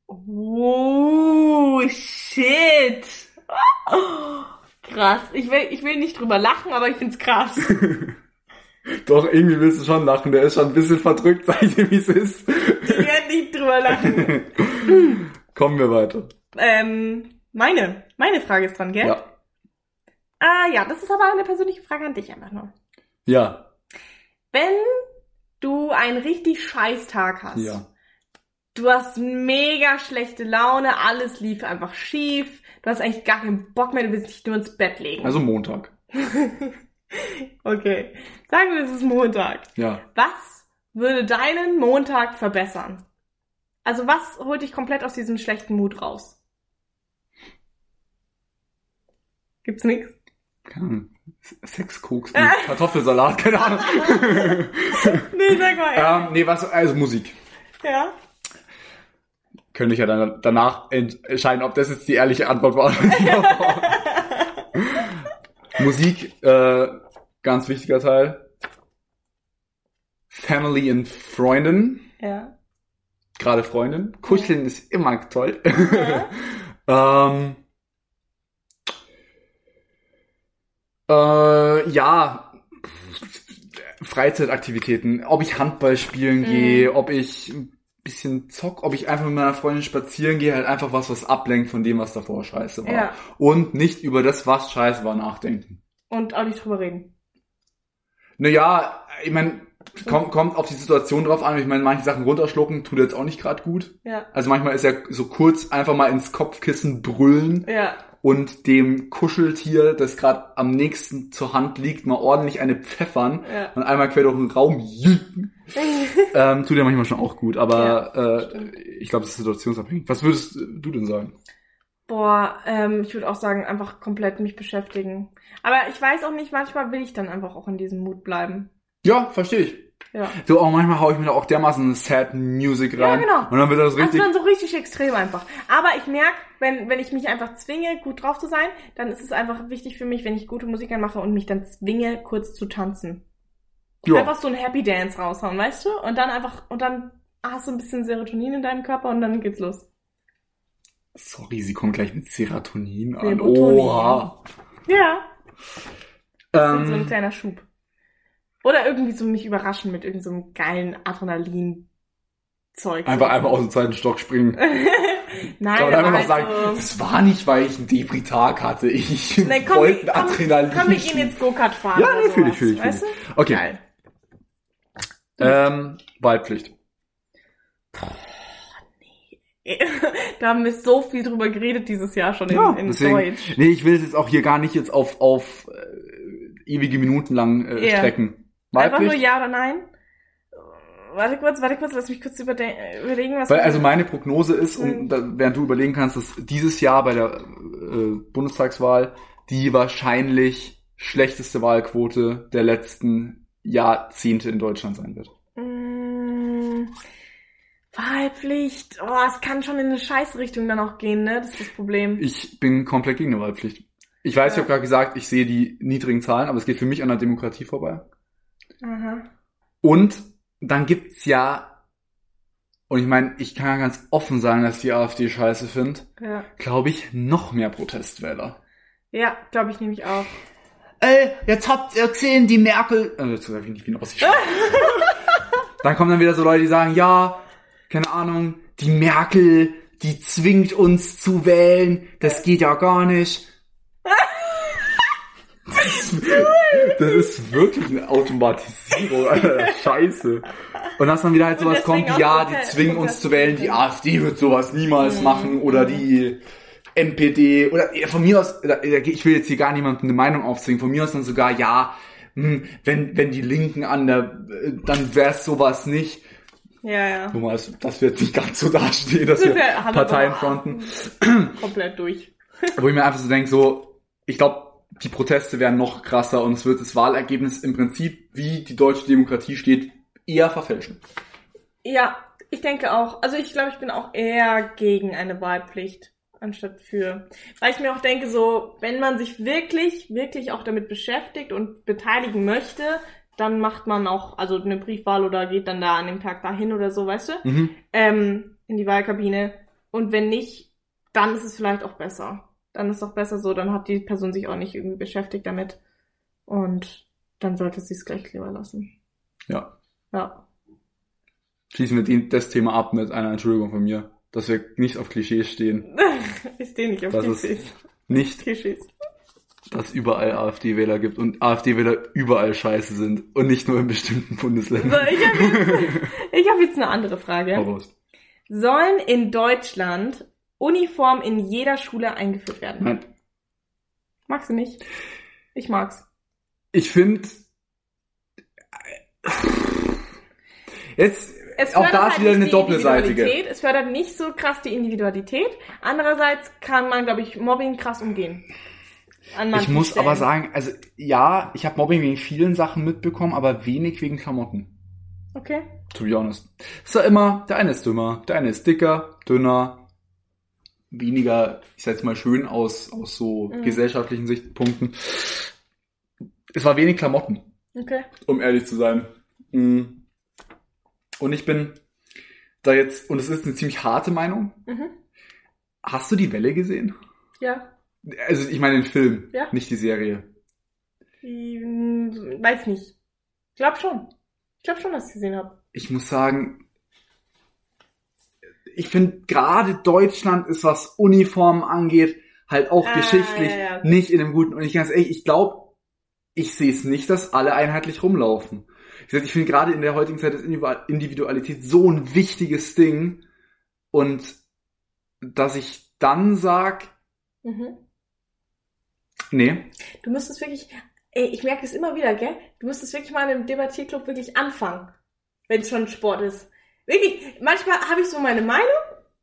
Oh, shit. Krass. Ich will, ich will nicht drüber lachen, aber ich find's krass. Doch, irgendwie willst du schon lachen. Der ist schon ein bisschen verdrückt, sag ich dir, wie es ist. Ich werde nicht drüber lachen. Kommen wir weiter. Ähm, meine, meine Frage ist dran, gell? Ja. Ah ja, das ist aber eine persönliche Frage an dich einfach nur. Ja. Wenn du einen richtig scheiß Tag hast, Ja. du hast mega schlechte Laune, alles lief einfach schief, du hast eigentlich gar keinen Bock mehr, du willst dich nur ins Bett legen. Also Montag. okay, sagen wir, es ist Montag. Ja. Was würde deinen Montag verbessern? Also was holt dich komplett aus diesem schlechten Mut raus? Gibt's Ahnung, Sexkoks mit Kartoffelsalat, keine Ahnung. Nee, sag mal. Ja. ähm, nee, was, also Musik. ja. Könnte ich ja dann danach entscheiden, ob das jetzt die ehrliche Antwort war. Musik, äh, ganz wichtiger Teil. Family und Freundin. Ja. Gerade Freundin. Kuscheln ist immer toll. Ja. ähm, äh, ja, Freizeitaktivitäten. Ob ich Handball spielen Mhm. gehe, ob ich ein bisschen zock, ob ich einfach mit meiner Freundin spazieren gehe, halt einfach was, was ablenkt von dem, was davor scheiße war. Ja. Und nicht über das, was scheiße war, nachdenken. Und auch nicht drüber reden. Naja, ich meine, kommt, kommt auf die Situation drauf an. Ich meine, manche Sachen runterschlucken tut jetzt auch nicht gerade gut. Ja. Also manchmal ist ja so kurz einfach mal ins Kopfkissen brüllen Ja. Und dem Kuscheltier, das gerade am nächsten zur Hand liegt, mal ordentlich eine pfeffern Ja. und einmal quer durch den Raum jicken. ähm, tut ja manchmal schon auch gut, aber äh, ich glaube, es ist situationsabhängig. Was würdest du denn sagen? Boah, ähm, ich würde auch sagen, einfach komplett mich beschäftigen. Aber ich weiß auch nicht, manchmal will ich dann einfach auch in diesem Mut bleiben. Ja, verstehe ich. Ja. So, auch manchmal hau ich mir da auch dermaßen Sad Music Ja, rein. genau. Und dann wird das Also richtig. dann so richtig extrem einfach. Aber ich merke, wenn, wenn ich mich einfach zwinge, gut drauf zu sein, dann ist es einfach wichtig für mich, wenn ich gute Musik anmache und mich dann zwinge, kurz zu tanzen. ja. Einfach so ein Happy Dance raushauen, weißt du? Und dann einfach, und dann hast du ein bisschen Serotonin in deinem Körper und dann geht's los. Sorry, sie kommt gleich mit Serotonin an. Oha. Ja. Das ist so ein Ähm, kleiner Schub. Oder irgendwie so mich überraschen mit irgendeinem so einem geilen Adrenalin-Zeug. einfach einmal aus dem zweiten Stock springen. Nein, Kann man einfach halt sagen, so, das war nicht, weil ich einen Depri-Tag hatte. Ich Nee, komm, wollte komm, Adrenalin. komm, wir gehen jetzt Go-Kart fahren. Ja, nee, fühl ich, fühl ich, fühl Weißt du? Okay, Geil. ähm, Wahlpflicht. da haben wir so viel drüber geredet dieses Jahr schon in, Ja, in deswegen, Deutsch. nee, ich will es jetzt auch hier gar nicht jetzt auf, auf äh, ewige Minuten lang äh, Ja. strecken. Einfach nur Wahlpflicht? ja oder nein? Warte kurz, warte kurz, lass mich kurz überlegen, was Weil also meine Prognose ist, und da, während du überlegen kannst, dass dieses Jahr bei der äh, Bundestagswahl die wahrscheinlich schlechteste Wahlquote der letzten Jahrzehnte in Deutschland sein wird. Mm, Wahlpflicht. Oh, es kann schon in eine Scheißrichtung dann auch gehen, ne? Das ist das Problem. Ich bin komplett gegen eine Wahlpflicht. Ich weiß, ich Ja. habe gerade gesagt, ich sehe die niedrigen Zahlen, aber es geht für mich an der Demokratie vorbei. Aha. Und dann gibt's ja, und ich meine, ich kann ja ganz offen sagen, dass die AfD scheiße finde, Ja, glaube ich, noch mehr Protestwähler. ja glaube ich nämlich auch. Ey, jetzt habt ihr gesehen, die Merkel. Äh, jetzt sag ich nicht, wie ein Ossi Dann kommen dann wieder so Leute, die sagen, ja, keine Ahnung, die Merkel, die zwingt uns zu wählen, das geht ja gar nicht. Das ist, das ist wirklich eine Automatisierung, Alter, Scheiße. Und dass dann wieder halt sowas kommt, ja, die zwingen uns zu wählen, die AfD wird sowas niemals Mhm. machen oder die NPD oder von mir aus, ich will jetzt hier gar niemandem eine Meinung aufzwingen, von mir aus dann sogar, ja, hm, wenn, wenn die Linken an der, äh, dann wär's sowas nicht. Ja, ja. Guck mal, dass, wir jetzt nicht ganz so dastehen, dass wir Wir Parteien fronten. Komplett durch. Wo ich mir einfach so denke, so, ich glaube, die Proteste werden noch krasser und es wird das Wahlergebnis im Prinzip, wie die deutsche Demokratie steht, eher verfälschen. Ja, ich denke auch. Also ich glaube, ich bin auch eher gegen eine Wahlpflicht anstatt für. Weil ich mir auch denke, so, wenn man sich wirklich, wirklich auch damit beschäftigt und beteiligen möchte, dann macht man auch, also eine Briefwahl oder geht dann da an dem Tag dahin oder so, weißt du? Mhm. Ähm, in die Wahlkabine. Und wenn nicht, dann ist es vielleicht auch besser. Dann ist auch besser so, dann hat die Person sich auch nicht irgendwie beschäftigt damit. Und dann sollte sie es gleich lieber lassen. Ja. Ja. Schließen wir das Thema ab mit einer Entschuldigung von mir, dass wir nicht auf Klischees stehen. ich stehe nicht auf Das ist- Klischees. Nicht, Klischees. dass es überall AfD-Wähler gibt und AfD-Wähler überall scheiße sind und nicht nur in bestimmten So, Bundesländern. ich habe jetzt, ich hab jetzt eine andere Hau Frage. raus. Sollen in Deutschland Uniform in jeder Schule eingeführt werden? Nein. Magst du nicht? Ich mag's. Ich finde, jetzt, Es auch da ist halt wieder eine doppelseitige. Es fördert nicht so krass die Individualität. Andererseits kann man, glaube ich, Mobbing krass umgehen. Ich muss Stellen. aber sagen, also ja, ich habe Mobbing wegen vielen Sachen mitbekommen, aber wenig wegen Klamotten. Okay. To be honest. Es war immer, der eine ist dümmer, der eine ist dicker, dünner, weniger, ich sag jetzt mal schön aus, aus so Mhm. gesellschaftlichen Sichtpunkten. Es war wenig Klamotten, Okay. um ehrlich zu sein. Mhm. Und ich bin da jetzt, und es ist eine ziemlich harte Meinung. Mhm. Hast du die Welle gesehen? Ja. Also ich meine den Film, Ja. nicht die Serie. Hm, Weiß nicht. Ich glaube schon. Ich glaube schon, dass ich gesehen habe. ich muss sagen, ich finde gerade Deutschland ist, was Uniformen angeht, halt auch Ah, geschichtlich ja, ja. nicht in einem guten. Und ich ganz ehrlich, ich glaube, ich sehe es nicht, dass alle einheitlich rumlaufen. Ich, ich finde gerade in der heutigen Zeit ist Individualität so ein wichtiges Ding. Und dass ich dann sag, Mhm. nee, Du müsstest wirklich, ey, ich merke es immer wieder, gell? Du müsstest wirklich mal in einem Debattierclub wirklich anfangen, wenn es schon Sport ist. Wirklich, manchmal habe ich so meine Meinung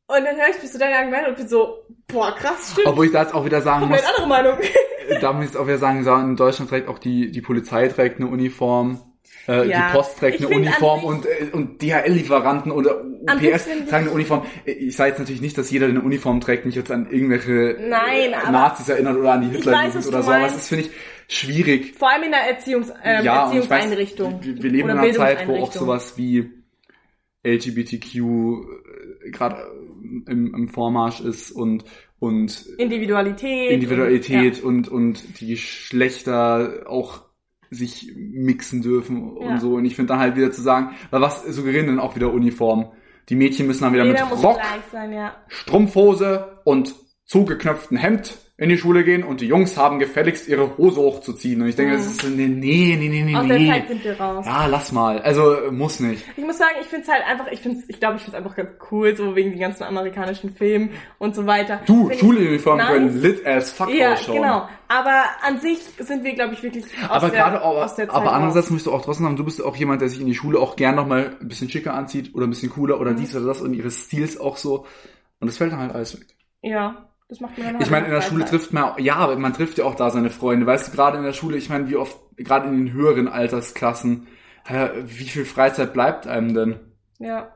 und dann höre ich bis zu deiner Meinung und bin so, boah, krass, stimmt. obwohl ich da jetzt auch wieder sagen muss, Komplett andere Meinung. da muss ich jetzt auch wieder sagen, so, in Deutschland trägt auch die, die Polizei trägt eine Uniform, äh, Ja, die Post trägt ich eine Uniform und, äh, und DHL-Lieferanten oder UPS tragen eine Uniform. Ich sage jetzt natürlich nicht, dass jeder der eine Uniform trägt, mich jetzt an irgendwelche Nein, äh, Nazis erinnert oder an die Ich weiß, Hitler was oder so, aber das finde ich schwierig. Vor allem in der Erziehungs ähm, ja, und ich weiß, Erziehungseinrichtung. wir, wir leben in einer Zeit, wo auch sowas wie LGBTQ äh, gerade im, im Vormarsch ist und und Individualität. Individualität Und, und, und die Geschlechter auch sich mixen dürfen Ja. und so. Und ich finde dann halt wieder zu sagen, weil was suggerieren denn auch wieder Uniform? Die Mädchen müssen dann ja. wieder Jeder mit Rock, sein, ja. Strumpfhose und zugeknöpften Hemd in die Schule gehen und die Jungs haben gefälligst ihre Hose hochzuziehen. Und ich denke, Mhm. das ist so, nee, nee, nee, nee, Aus der nee. Zeit sind wir raus. Ja, lass mal. Also muss nicht. Ich muss sagen, ich finde es halt einfach, ich finde ich glaube, ich finde es einfach ganz cool, so wegen den ganzen amerikanischen Filmen und so weiter. Du, Schuluniformen nice. können lit as fuck Ja, ausschauen. genau. Aber an sich sind wir, glaube ich, wirklich aus aber der, gerade, aber, aus der Zeit aber andererseits musst du auch trotzdem sagen, du bist auch jemand, der sich in die Schule auch gern nochmal ein bisschen schicker anzieht oder ein bisschen cooler Mhm. oder dies oder das und ihre Stils auch so. Und das fällt dann halt alles weg. Ja, das macht man dann halt Ich meine, in der. Schule trifft man, ja, aber man trifft ja auch da seine Freunde. Weißt du, gerade in der Schule, ich meine, wie oft, gerade in den höheren Altersklassen, wie viel Freizeit bleibt einem denn? Ja.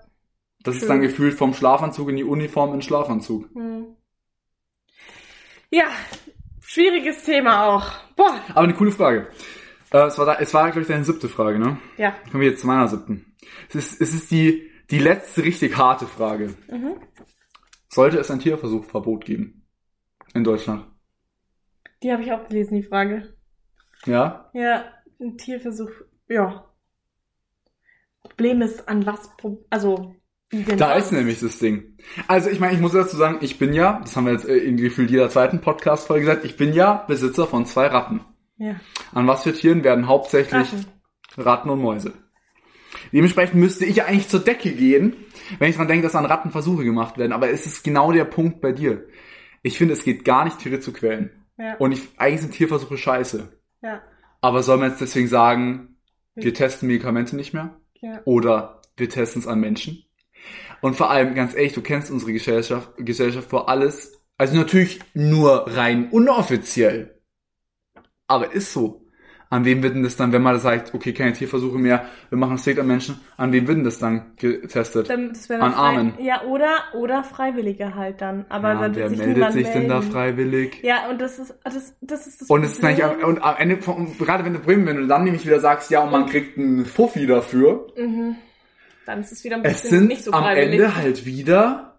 Das ist Schön. dann gefühlt vom Schlafanzug in die Uniform in den Schlafanzug. Hm. Ja, schwieriges Thema auch. Boah. Aber eine coole Frage. Äh, es war, da, es war glaube ich, deine siebte Frage, ne? Ja. Kommen wir jetzt zu meiner siebten. Es ist, es ist die, die letzte richtig harte Frage. Mhm. Sollte es ein Tierversuchverbot geben? In Deutschland? Die habe ich auch gelesen, die Frage. Ja? Ja, ein Tierversuch. Ja. Problem ist, an was, also, wie denn Da sonst? ist nämlich das Ding. Also ich meine, ich muss dazu sagen, ich bin ja, das haben wir jetzt äh, in gefühlt jeder zweiten Podcast-Folge gesagt, ich bin ja Besitzer von zwei Ratten. Ja. An was für Tieren werden hauptsächlich Ratten. Ratten und Mäuse. Dementsprechend müsste ich ja eigentlich zur Decke gehen, wenn ich dran denke, dass an Ratten Versuche gemacht werden. Aber es ist genau der Punkt bei dir. Ich finde, es geht gar nicht, Tiere zu quälen. Ja. Und ich, eigentlich sind Tierversuche scheiße. ja. Aber soll man jetzt deswegen sagen, wir testen Medikamente nicht mehr? Ja. Oder wir testen es an Menschen? Und vor allem, ganz ehrlich, du kennst unsere Gesellschaft, Gesellschaft vor alles. Also natürlich nur rein unoffiziell. Aber ist so. An wem wird denn das dann, wenn man sagt, okay, keine Tierversuche mehr, wir machen es direkt an Menschen, an wem wird denn das dann getestet? Dann, das dann An Armen. Ja, oder, oder Freiwillige halt dann. Aber ja, dann wird wer sich meldet sich denn da melden. freiwillig? Ja, und das ist, das, das ist das Und es ist eigentlich, am- und am Ende, von- gerade wenn du Bremen, wenn du dann nämlich wieder sagst, ja, und man kriegt einen Fuffi dafür, Mhm. Dann ist es wieder ein es bisschen sind nicht so am freiwillig. Ende halt wieder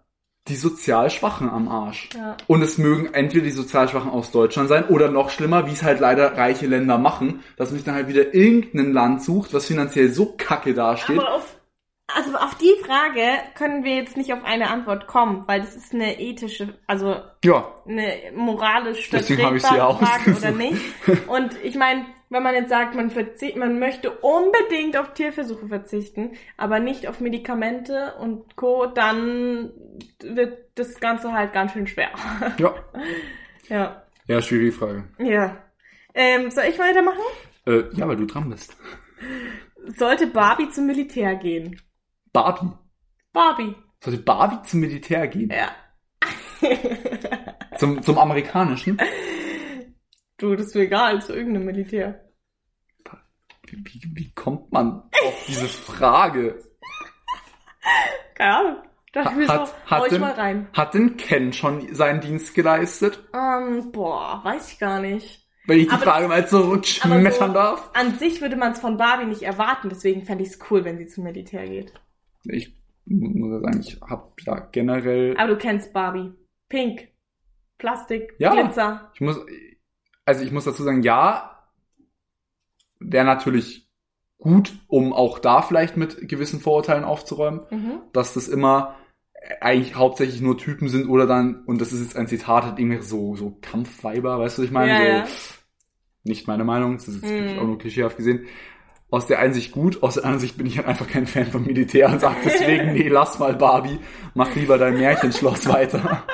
die sozial Schwachen am Arsch. Ja. Und es mögen entweder die sozial Schwachen aus Deutschland sein oder noch schlimmer, wie es halt leider reiche Länder machen, dass man sich dann halt wieder irgendein Land sucht, was finanziell so kacke dasteht. Aber auf, also auf die Frage können wir jetzt nicht auf eine Antwort kommen, weil das ist eine ethische, also ja, eine moralisch Deswegen habe ich sie ja Frage oder nicht. Und ich meine, wenn man jetzt sagt, man, verzicht, man möchte unbedingt auf Tierversuche verzichten, aber nicht auf Medikamente und Co., dann wird das Ganze halt ganz schön schwer. ja. ja. Ja, schwierige Frage. Ja. Ähm, soll ich weitermachen? Äh, ja, weil du dran bist. Sollte Barbie zum Militär gehen? Barbie. Barbie. Sollte Barbie zum Militär gehen? Ja. Zum, zum amerikanischen? Du, das ist mir egal, zu irgendeinem Militär. Wie, wie, wie kommt man auf diese Frage? Keine Ahnung. Dachte ich mir Hat- so, hat denn- mal rein. Hat denn Ken schon seinen Dienst geleistet? Ähm, boah, weiß ich gar nicht. Wenn ich die Aber Frage mal Aber zurückschmettern so, darf? An sich würde man es von Barbie nicht erwarten, deswegen fände ich es cool, wenn sie zum Militär geht. Ich muss ja sagen, ich habe ja generell, Aber du kennst Barbie. Pink. Plastik. Ja. Glitzer. ich muss, also ich muss dazu sagen, ja, wäre natürlich gut, um auch da vielleicht mit gewissen Vorurteilen aufzuräumen, Mhm. dass das immer eigentlich hauptsächlich nur Typen sind oder dann, und das ist jetzt ein Zitat, hat irgendwie so, so Kampfweiber, weißt du, was ich meine? Ja, so, ja. Nicht meine Meinung, das ist jetzt Mhm. auch nur klischeehaft gesehen. Aus der einen Sicht gut, aus der anderen Sicht bin ich halt einfach kein Fan vom Militär und sag deswegen, nee, lass mal Barbie, mach lieber dein Märchenschloss weiter.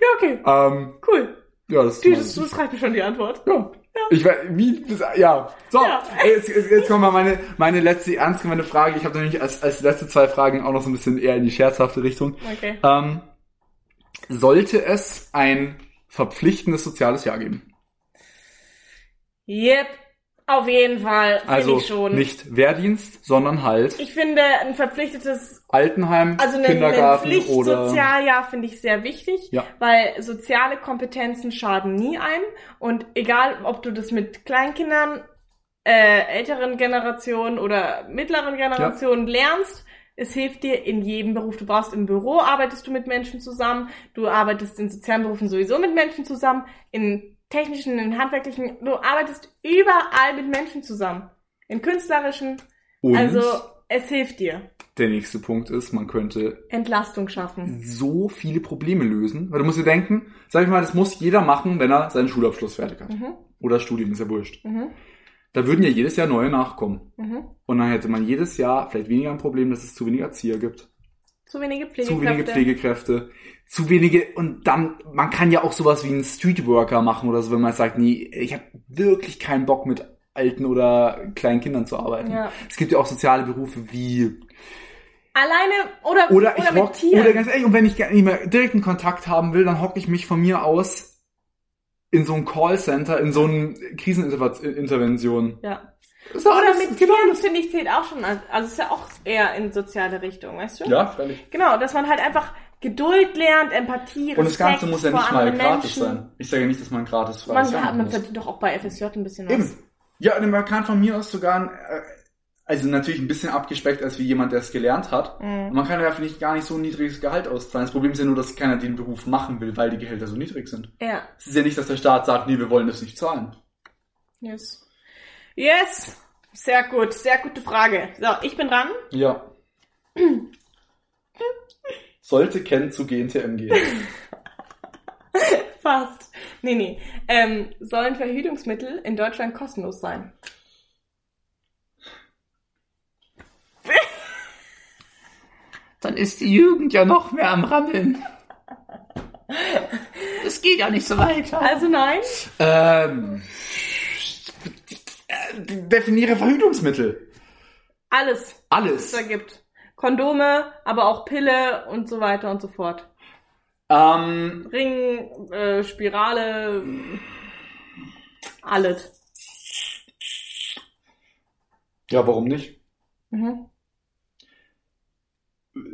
Ja, okay. ähm, Cool. Ja, das meine das, das reicht mir schon die Antwort. Ja. Ich weiß, wie, ja. So, Ja. Jetzt, jetzt, jetzt kommt mal meine, meine letzte ernst gemeinte Frage. Ich habe nämlich als, als letzte zwei Fragen auch noch so ein bisschen eher in die scherzhafte Richtung. Okay. Ähm, sollte es ein verpflichtendes soziales Jahr geben? Yep. Auf jeden Fall. Finde Also ich schon. nicht Wehrdienst, sondern halt Ich finde ein verpflichtetes, Altenheim, also ein, ein Kindergarten oder Pflichtsozialjahr finde ich sehr wichtig, Ja. weil soziale Kompetenzen schaden nie ein und egal, ob du das mit Kleinkindern, äh, älteren Generationen oder mittleren Generationen lernst, es hilft dir in jedem Beruf. Du brauchst im Büro, arbeitest du mit Menschen zusammen, du arbeitest in sozialen Berufen sowieso mit Menschen zusammen, in technischen, in handwerklichen, du arbeitest überall mit Menschen zusammen. In künstlerischen, und also es hilft dir. der nächste Punkt ist, man könnte Entlastung schaffen. so viele Probleme lösen. Weil du musst dir denken, sag ich mal, das muss jeder machen, wenn er seinen Schulabschluss fertig hat. Mhm, Oder Studium, ist ja wurscht. mhm, Da würden ja jedes Jahr neue nachkommen. mhm. Und dann hätte man jedes Jahr vielleicht weniger ein Problem, dass es zu wenig Erzieher gibt. Zu wenige Pflegekräfte. Zu wenige Pflegekräfte. Zu wenige, und dann, man kann ja auch sowas wie einen Streetworker machen oder so, wenn man sagt, nee, ich habe wirklich keinen Bock mit alten oder kleinen Kindern zu arbeiten. Ja. Es gibt ja auch soziale Berufe wie Alleine oder, Oder ich mit hock, Tieren. oder ganz ehrlich, und wenn ich gar nicht mehr direkten Kontakt haben will, dann hocke ich mich von mir aus in so ein Callcenter, in so eine Krisenintervention. ja. Doch Oder mit genau Tieren, das. finde ich, zählt auch schon. Also es ist ja auch eher in soziale Richtung, weißt du? Ja, freilich. Genau, dass man halt einfach Geduld lernt, Empathie, Respekt Und das Ganze muss ja nicht mal gratis Menschen. sein. Ich sage ja nicht, dass man gratis Man, freies Jahr hat, man verdient doch auch bei FSJ ein bisschen was. Eben. Ja, und man kann von mir aus sogar, ein, äh, also natürlich ein bisschen abgespeckt als wie jemand, der es gelernt hat. Mhm. man kann ja, ich, gar nicht so ein niedriges Gehalt auszahlen. Das Problem ist ja nur, dass keiner den Beruf machen will, weil die Gehälter so niedrig sind. Ja. Es ist ja nicht, dass der Staat sagt, nee, wir wollen das nicht zahlen. Yes. Yes! Sehr gut, sehr gute Frage. So, ich bin dran. Ja. Sollte Ken zu GNTM gehen. Fast. Nee, nee. Ähm, sollen Verhütungsmittel in Deutschland kostenlos sein? Dann ist die Jugend ja noch mehr am Rammeln. Es geht ja nicht so weiter. Also nein? ähm, äh, definiere Verhütungsmittel. Alles, was Alles. es da gibt. Kondome, aber auch Pille und so weiter und so fort. Ähm, Ring, äh, Spirale, alles. ja, warum nicht? Mhm.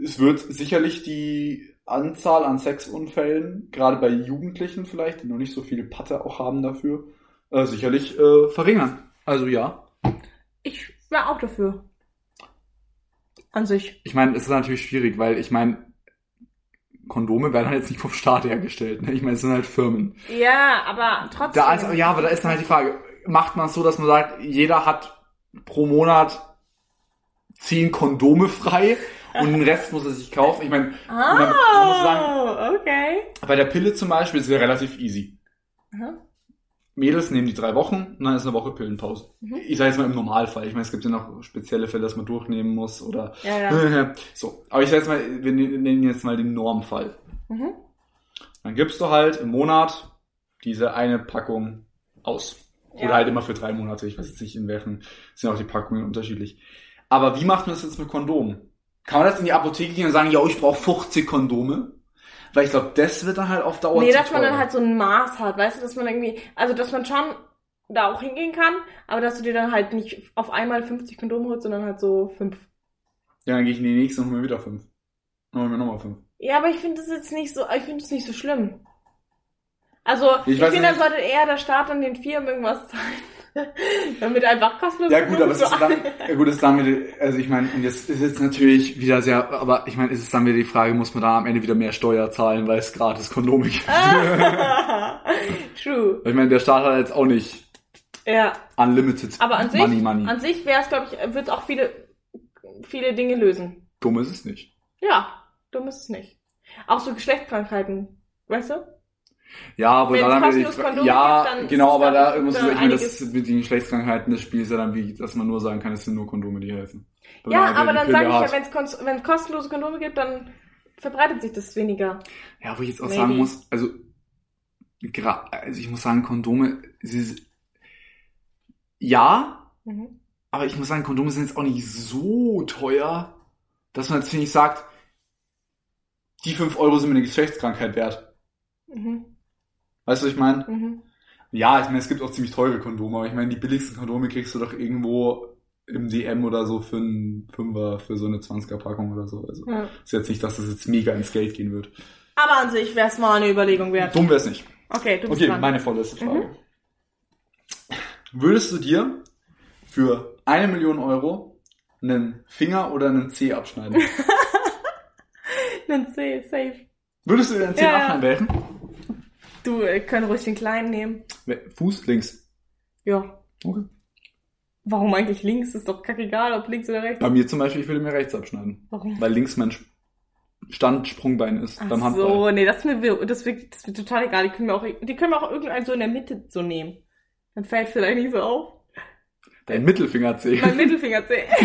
Es wird sicherlich die Anzahl an Sexunfällen, gerade bei Jugendlichen vielleicht, die noch nicht so viel Patte auch haben dafür, äh, sicherlich äh, verringern. Also ja. Ich wäre auch dafür. An sich. Ich meine, es ist natürlich schwierig, weil ich meine, Kondome werden halt jetzt nicht vom Staat hergestellt. Ne? Ich meine, es sind halt Firmen. Ja, aber trotzdem. Da also, ja, aber da ist dann halt die Frage, macht man es so, dass man sagt, jeder hat pro Monat zehn Kondome frei und den Rest muss er sich kaufen? Ich meine, man, man muss sagen, okay. bei der Pille zum Beispiel ist es ja relativ easy. Aha. Mädels nehmen die drei Wochen und dann ist eine Woche Pillenpause. Mhm. Ich sage jetzt mal im Normalfall. Ich meine, es gibt ja noch spezielle Fälle, dass man durchnehmen muss oder Ja, ja. so. Aber ich sage jetzt mal, wir nehmen jetzt mal den Normfall. Mhm. Dann gibst du halt im Monat diese eine Packung aus. Ja. Oder halt immer für drei Monate. Ich weiß jetzt nicht, in welchen sind auch die Packungen unterschiedlich. Aber wie macht man das jetzt mit Kondomen? Kann man das in die Apotheke gehen und sagen, ja, ich brauche 50 Kondome? Weil ich glaube, das wird dann halt auf Dauer Nee, dass man dann halt so ein Maß hat, weißt du, dass man irgendwie, also dass man schon da auch hingehen kann, aber dass du dir dann halt nicht auf einmal 50 Kondome holst, sondern halt so fünf. Ja, dann gehe ich in die nächste und hol mir wieder fünf. Dann hol mir nochmal fünf. Ja, aber ich finde das jetzt nicht so, ich finde es nicht so schlimm. Also, Ich ich, finde, dann sollte eher der Staat an den Firmen irgendwas zahlen. Damit einfach kostenlos Ja gut, aber es ist dann, ja gut, ist dann wieder, also ich meine, und jetzt ist jetzt natürlich wieder sehr, aber ich meine, ist es dann wieder die Frage, muss man da am Ende wieder mehr Steuer zahlen, weil es gratis Kondome gibt? True. ich meine, der Staat hat jetzt auch nicht Ja, unlimited aber an sich, money, money. an sich wäre es, glaube ich, wird es auch viele, viele Dinge lösen. Dumm ist es nicht. Ja, dumm ist es nicht. Auch so Geschlechtskrankheiten, weißt du? Ja, aber Wenn dann haben wir die kostenlos Fra- Ja, gibt, genau, aber da muss ich sagen, das mit den Geschlechtskrankheiten des Spiels ja dann wie, dass man nur sagen kann, es sind nur Kondome, die helfen. Wenn Ja, aber die dann sage ich ja, wenn es kostenlose Kondome gibt, dann verbreitet sich das weniger. Ja, wo ich jetzt auch Maybe. sagen muss, also, also ich muss sagen, Kondome, sie, ja, Mhm. aber ich muss sagen, Kondome sind jetzt auch nicht so teuer, dass man jetzt, ich, sagt, die 5 Euro sind mir eine Geschlechtskrankheit wert. Mhm. Weißt du, was ich meine? Mhm. Ja, ich meine, es gibt auch ziemlich teure Kondome, aber ich meine, die billigsten Kondome kriegst du doch irgendwo im DM oder so für einen Fünfer, für so eine 20er-Packung oder so. Also Ja. ist jetzt nicht, dass das jetzt mega ins Geld gehen wird. Aber an sich wäre es mal eine Überlegung wert. Dumm wär's nicht. Okay, du bist Okay, dran. meine vorletzte Frage. Mhm. Würdest du dir für eine Million Euro einen Finger oder einen Zeh abschneiden? Einen C, safe. Würdest du dir einen Zeh Ja, ja. abschneiden? Welchen? Du äh, können ruhig den kleinen nehmen. Fuß links. Ja. Okay. Warum eigentlich links? Ist doch kackegal, ob links oder rechts. Bei mir zum Beispiel, ich würde mir rechts abschneiden. Warum? Weil links mein Standsprungbein ist beim Ach Handball. so, nee, das ist mir, das ist, wirklich- das ist mir total egal. Die können wir auch, die können wir auch irgendeinen so in der Mitte so nehmen. Dann fällt vielleicht nicht so auf. Dein Mittelfingerzeh. Mein Mittelfinger zählt.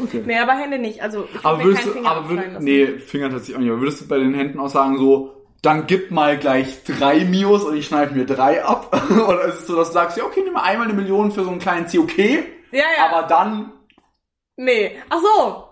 Okay. nee, aber Hände nicht. Also, ich Aber würd mir würdest du, aber würd, nee, Finger tatsächlich auch nicht, aber würdest du bei den Händen auch sagen so, dann gib mal gleich drei Mios und ich schneide mir drei ab? Oder ist es so, dass du sagst, ja okay, nimm mal einmal eine Million für so einen kleinen C, okay, Ja, ja. aber dann, nee. Ach so.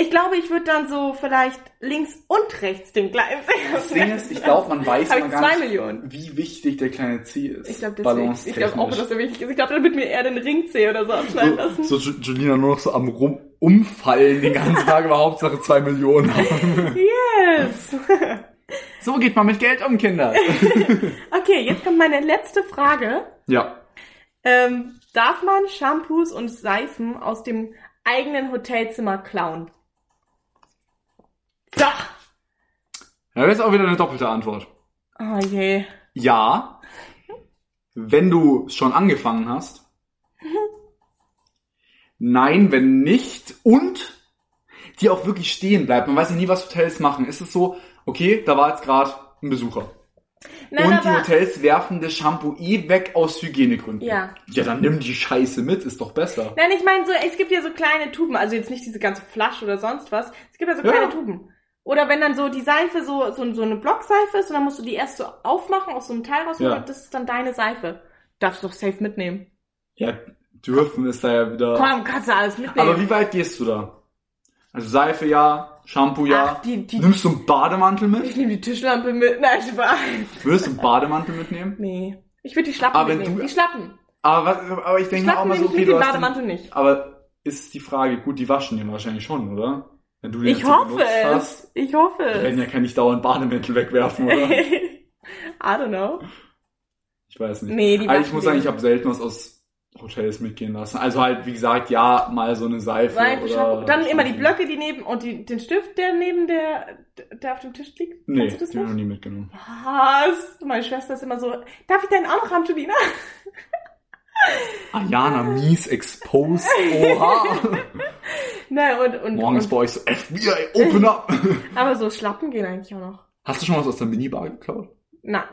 Ich glaube, ich würde dann so vielleicht links und rechts den kleinen das Ding ist, ich glaube, man weiß ich gar zwei nicht, Millionen. wie wichtig der kleine C ist. Ich glaube, deswegen. Ich glaube auch, dass er wichtig ist. Ich glaube, dann wird mir eher den Ringzeh oder so abschneiden lassen. so, so Ju- Julina nur noch so am rum umfallen den ganzen Tag, aber Hauptsache zwei Millionen haben. Yes. So geht man mit Geld um, Kinder. Okay, jetzt kommt meine letzte Frage. ja. Ähm, darf man Shampoos und Seifen aus dem eigenen Hotelzimmer klauen? So. Ja, das ist auch wieder eine doppelte Antwort. Oh je. Ja, wenn du schon angefangen hast. Nein, wenn nicht. Und die auch wirklich stehen bleibt. Man weiß ja nie, was Hotels machen. Ist es so, okay, da war jetzt gerade ein Besucher. Nein, und die Hotels werfen das Shampoo eh weg aus Hygienegründen. Ja. Ja, dann nimm die Scheiße mit, ist doch besser. Nein, ich meine so, es gibt ja so kleine Tuben, also jetzt nicht diese ganze Flasche oder sonst was. Es gibt ja so Ja. kleine Tuben. Oder wenn dann so die Seife so, so, so eine Blockseife ist und dann musst du die erst so aufmachen, aus so einem Teil raus Ja. und das ist dann deine Seife. Darfst du doch safe mitnehmen. Ja, dürfen ist da ja wieder. Komm, kannst du alles mitnehmen. Aber wie weit gehst du da? Also Seife ja, Shampoo ja. Ach, die, die, Nimmst du einen Bademantel mit? ich nehme die Tischlampe mit. Nein, Spaß. Würdest du einen Bademantel mitnehmen? Nee. Ich würde die Schlappen Aber wenn mitnehmen. du- die Schlappen. Aber, was, aber ich denke mir auch Schlappen mal so, ich okay, du den hast den, Bademantel nicht. Aber ist die Frage, gut, die waschen den wahrscheinlich schon, oder? Wenn du den Ich hoffe es. hast, Ich hoffe die werden es. ja kann nicht dauernd Bademäntel wegwerfen, oder? I don't know. Ich weiß nicht. Nee, die also ich muss sagen, ich habe selten was aus Hotels mitgehen lassen. Also halt, wie gesagt, ja, mal so eine Seife. Seife, oder. Dann immer die. Blöcke, die neben und die, den Stift, der neben der, der auf dem Tisch liegt. Nee, Kennst du das den ich noch nie mitgenommen. Was? Meine Schwester ist immer so, darf ich deinen auch noch haben, Julina? Ayana mies exposed. Oha. Na, und, und, Morgens und bei euch so, FBI, open up. aber so Schlappen gehen eigentlich auch noch. Hast du schon was aus der Minibar geklaut? Na,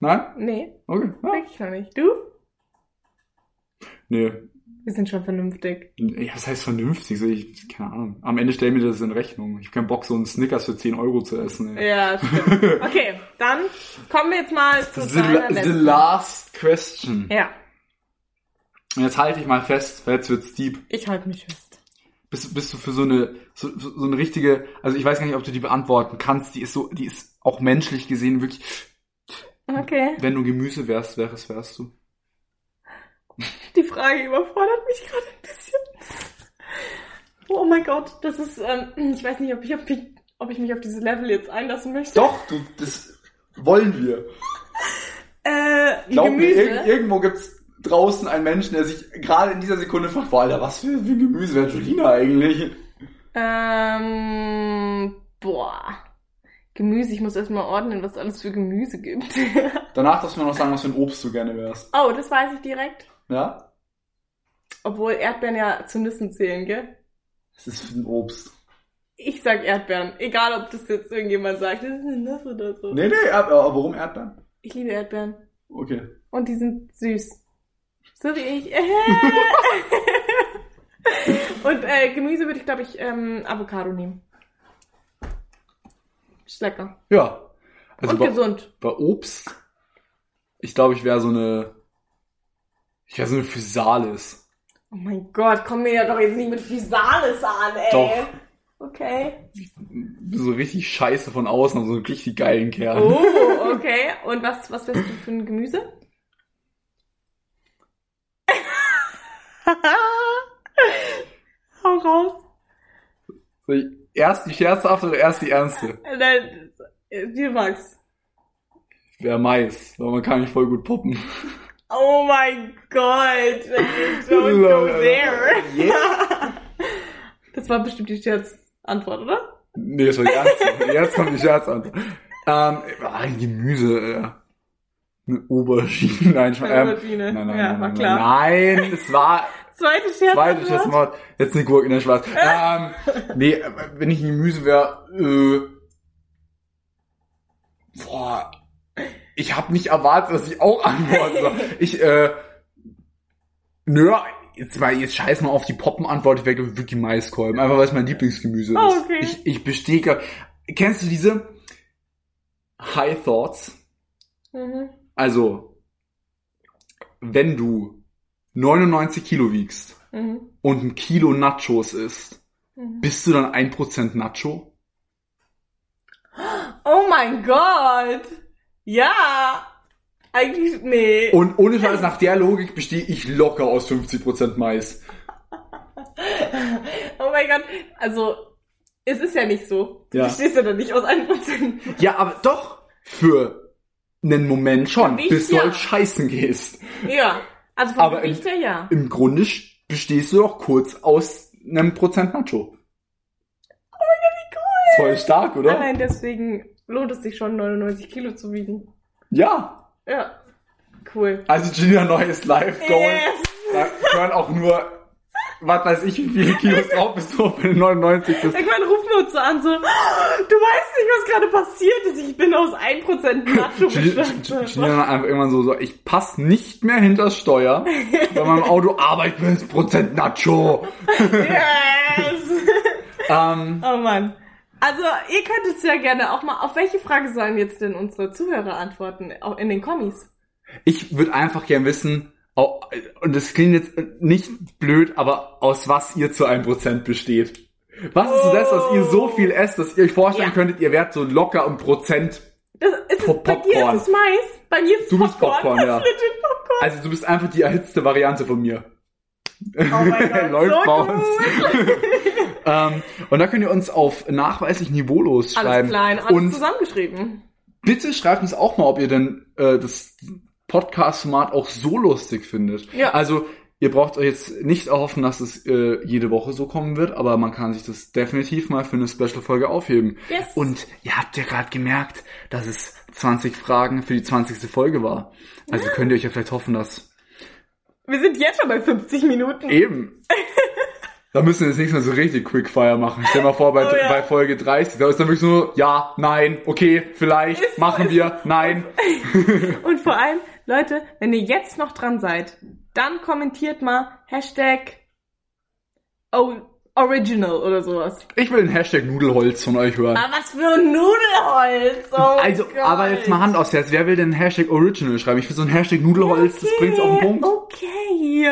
Nein? nee, Okay. Ja. wirklich noch nicht. Du? Nee. Wir sind schon vernünftig. Ja, das heißt vernünftig. So ich, keine Ahnung. Am Ende stell mir das in Rechnung. Ich hab keinen Bock, so einen Snickers für 10 Euro zu essen. Ey. Ja, stimmt. Okay, dann kommen wir jetzt mal zu The, deiner the letzten. last question. Ja, jetzt halte ich mal fest, weil jetzt wird's deep. ich halte mich fest. bist, bist du für so eine, so, so so eine richtige, also ich weiß gar nicht, ob du die beantworten kannst, die ist so, die ist auch menschlich gesehen wirklich, Okay. wenn du Gemüse wärst, wärst, wärst du. Die Frage überfordert mich gerade ein bisschen. Oh mein Gott, das ist, ähm, ich weiß nicht, ob ich, ob ich, ob ich mich auf dieses Level jetzt einlassen möchte. Doch, du, das wollen wir. Äh, Glaub mir, Gemüse. irg irgendwo gibt's draußen einen Menschen, der sich gerade in dieser Sekunde fragt, boah, Alter, was für, für ein Gemüse wäre Julina eigentlich? ähm, boah. Gemüse, ich muss erstmal ordnen, was es alles für Gemüse gibt. Danach darfst du mir noch sagen, was für ein Obst du gerne wärst. oh, das weiß ich direkt. Ja? Obwohl Erdbeeren ja zu Nüssen zählen, gell? Was ist ein Obst? Ich sag Erdbeeren. Egal, ob das jetzt irgendjemand sagt, das ist eine Nuss oder so. Nee, nee, aber warum Erdbeeren? Ich liebe Erdbeeren. Okay. Und die sind süß. So wie ich. Und äh, Gemüse würde ich, glaube ich, ähm, Avocado nehmen. Ist lecker. Ja. Also Und bei, gesund. bei Obst, ich glaube, ich wäre so eine, ich so eine Physalis. Oh mein Gott, komm mir ja doch jetzt nicht mit Physalis an, ey. Doch. Okay. So richtig scheiße von außen, aber so einen richtig geilen Kern. Oh, okay. Und was, was wärst du für ein Gemüse? Hau raus. Ich erst die scherzhafte oder erst die ernste? Nein, Wie magst. Wäre Mais, weil man kann mich voll gut poppen. Oh mein Gott. Don't go there. Das war bestimmt die Scherzantwort, oder? Nee, das war die ernste. Jetzt kommt die Scherzantwort. Ähm, ah, Gemüse, äh, eine Aubergine, nein, Eine ähm, Aubergine. nein, nein, Ja, nein, war nein, klar. Nein, es war Zweite Scherzantwort. Zweite Scherzmord. Jetzt eine Gurke in der Schwarz. ähm, nee, äh, wenn ich ein Gemüse wäre, äh, boah, ich habe nicht erwartet, dass ich auch antworten soll. Ich, äh, nö, jetzt mal, jetzt scheiß mal auf die Poppenantwort, ich werde wirklich Maiskolben, einfach weil es mein Lieblingsgemüse ist. Oh, okay. Ich, ich bestehe, kennst du diese High Thoughts? Mhm. Also, wenn du 99 Kilo wiegst, Mhm. und ein Kilo Nachos isst, Mhm. bist du dann 1% Nacho? Oh mein Gott. Ja. Eigentlich, nee. Und ohne Scheiß, nach der Logik bestehe ich locker aus 50% Mais. Oh mein Gott. Also, es ist ja nicht so. Du Ja. bestehst ja dann nicht aus 1%. Ja, aber doch für einen Moment schon, Gewicht, bis du ja. halt scheißen gehst. Ja. Also vom Aber im- Gewicht her, ja. Im Grunde bestehst du doch kurz aus einem Prozent Nacho. Oh mein Gott, wie cool! Voll stark, oder? Allein deswegen lohnt es sich schon, 99 Kilo zu wiegen. Ja. Ja. Cool. Also Gina neues Live-Goal. Yes. Da hören auch nur, was weiß ich, wie viele Kilos drauf bist du, wenn du 99 bist. Irgendwann rufen wir uns so an, so, du weißt nicht, was gerade passiert ist. Ich bin aus 1% Nacho bestanden. Gina einfach irgendwann so, so ich pass nicht mehr hinters Steuer bei meinem Auto, aber ich bin jetzt Prozent Nacho. Yes! Ähm, Oh Mann. Also, ihr könnt es ja gerne auch mal, auf welche Frage sollen jetzt denn unsere Zuhörer antworten? Auch in den Kommis. ich würde einfach gern wissen, au- und das klingt jetzt nicht blöd, aber aus was ihr zu einem Prozent besteht. Was ist so das, was ihr so viel esst, dass ihr euch vorstellen Ja. könntet, ihr wärt so locker ein Prozent. Das ist Pop- bei dir Popcorn. ist es Mais, bei mir ist es Du bist Popcorn. Popcorn, ja. Popcorn. Also du bist einfach die erhitzte Variante von mir. Oh mein Gott, Läuft so bei uns. cool. ähm, und da könnt ihr uns auf nachweislich niveaulos Alles schreiben. klein, alles und zusammengeschrieben. bitte schreibt uns auch mal, ob ihr denn äh, das Podcast-Format auch so lustig findet. Ja. Also ihr braucht euch jetzt nicht erhoffen, dass es äh, jede Woche so kommen wird, aber man kann sich das definitiv mal für eine Special-Folge aufheben. Yes. Und ihr habt ja gerade gemerkt, dass es 20 Fragen für die 20. Folge war. Also könnt ihr euch ja vielleicht hoffen, dass Wir sind jetzt schon bei 50 Minuten. Eben. Da müssen wir jetzt nicht mehr so richtig Quickfire machen. Stell mal vor, bei, Oh ja. bei Folge 30, da ist dann wirklich nur, ja, nein, okay, vielleicht, Ist- machen ist- wir, nein. Und vor allem, Leute, wenn ihr jetzt noch dran seid, dann kommentiert mal Hashtag Original oder sowas. Ich will den Hashtag Nudelholz von euch hören. Aber was für ein Nudelholz! Oh Also, Gott. aber jetzt mal Hand aufs Herz. Wer will denn Hashtag Original schreiben? Ich finde so ein Hashtag Nudelholz, das bringt's auf den Punkt. Okay.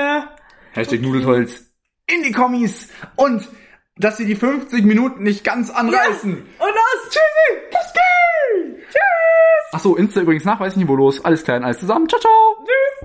Hashtag Nudelholz in die Kommis und dass sie die 50 Minuten nicht ganz anreißen. Und los! Tschüssi, gleich. Tschüss! Achso, Insta übrigens nach, weiß ich nicht wo los. Alles klein, alles zusammen. Ciao, ciao.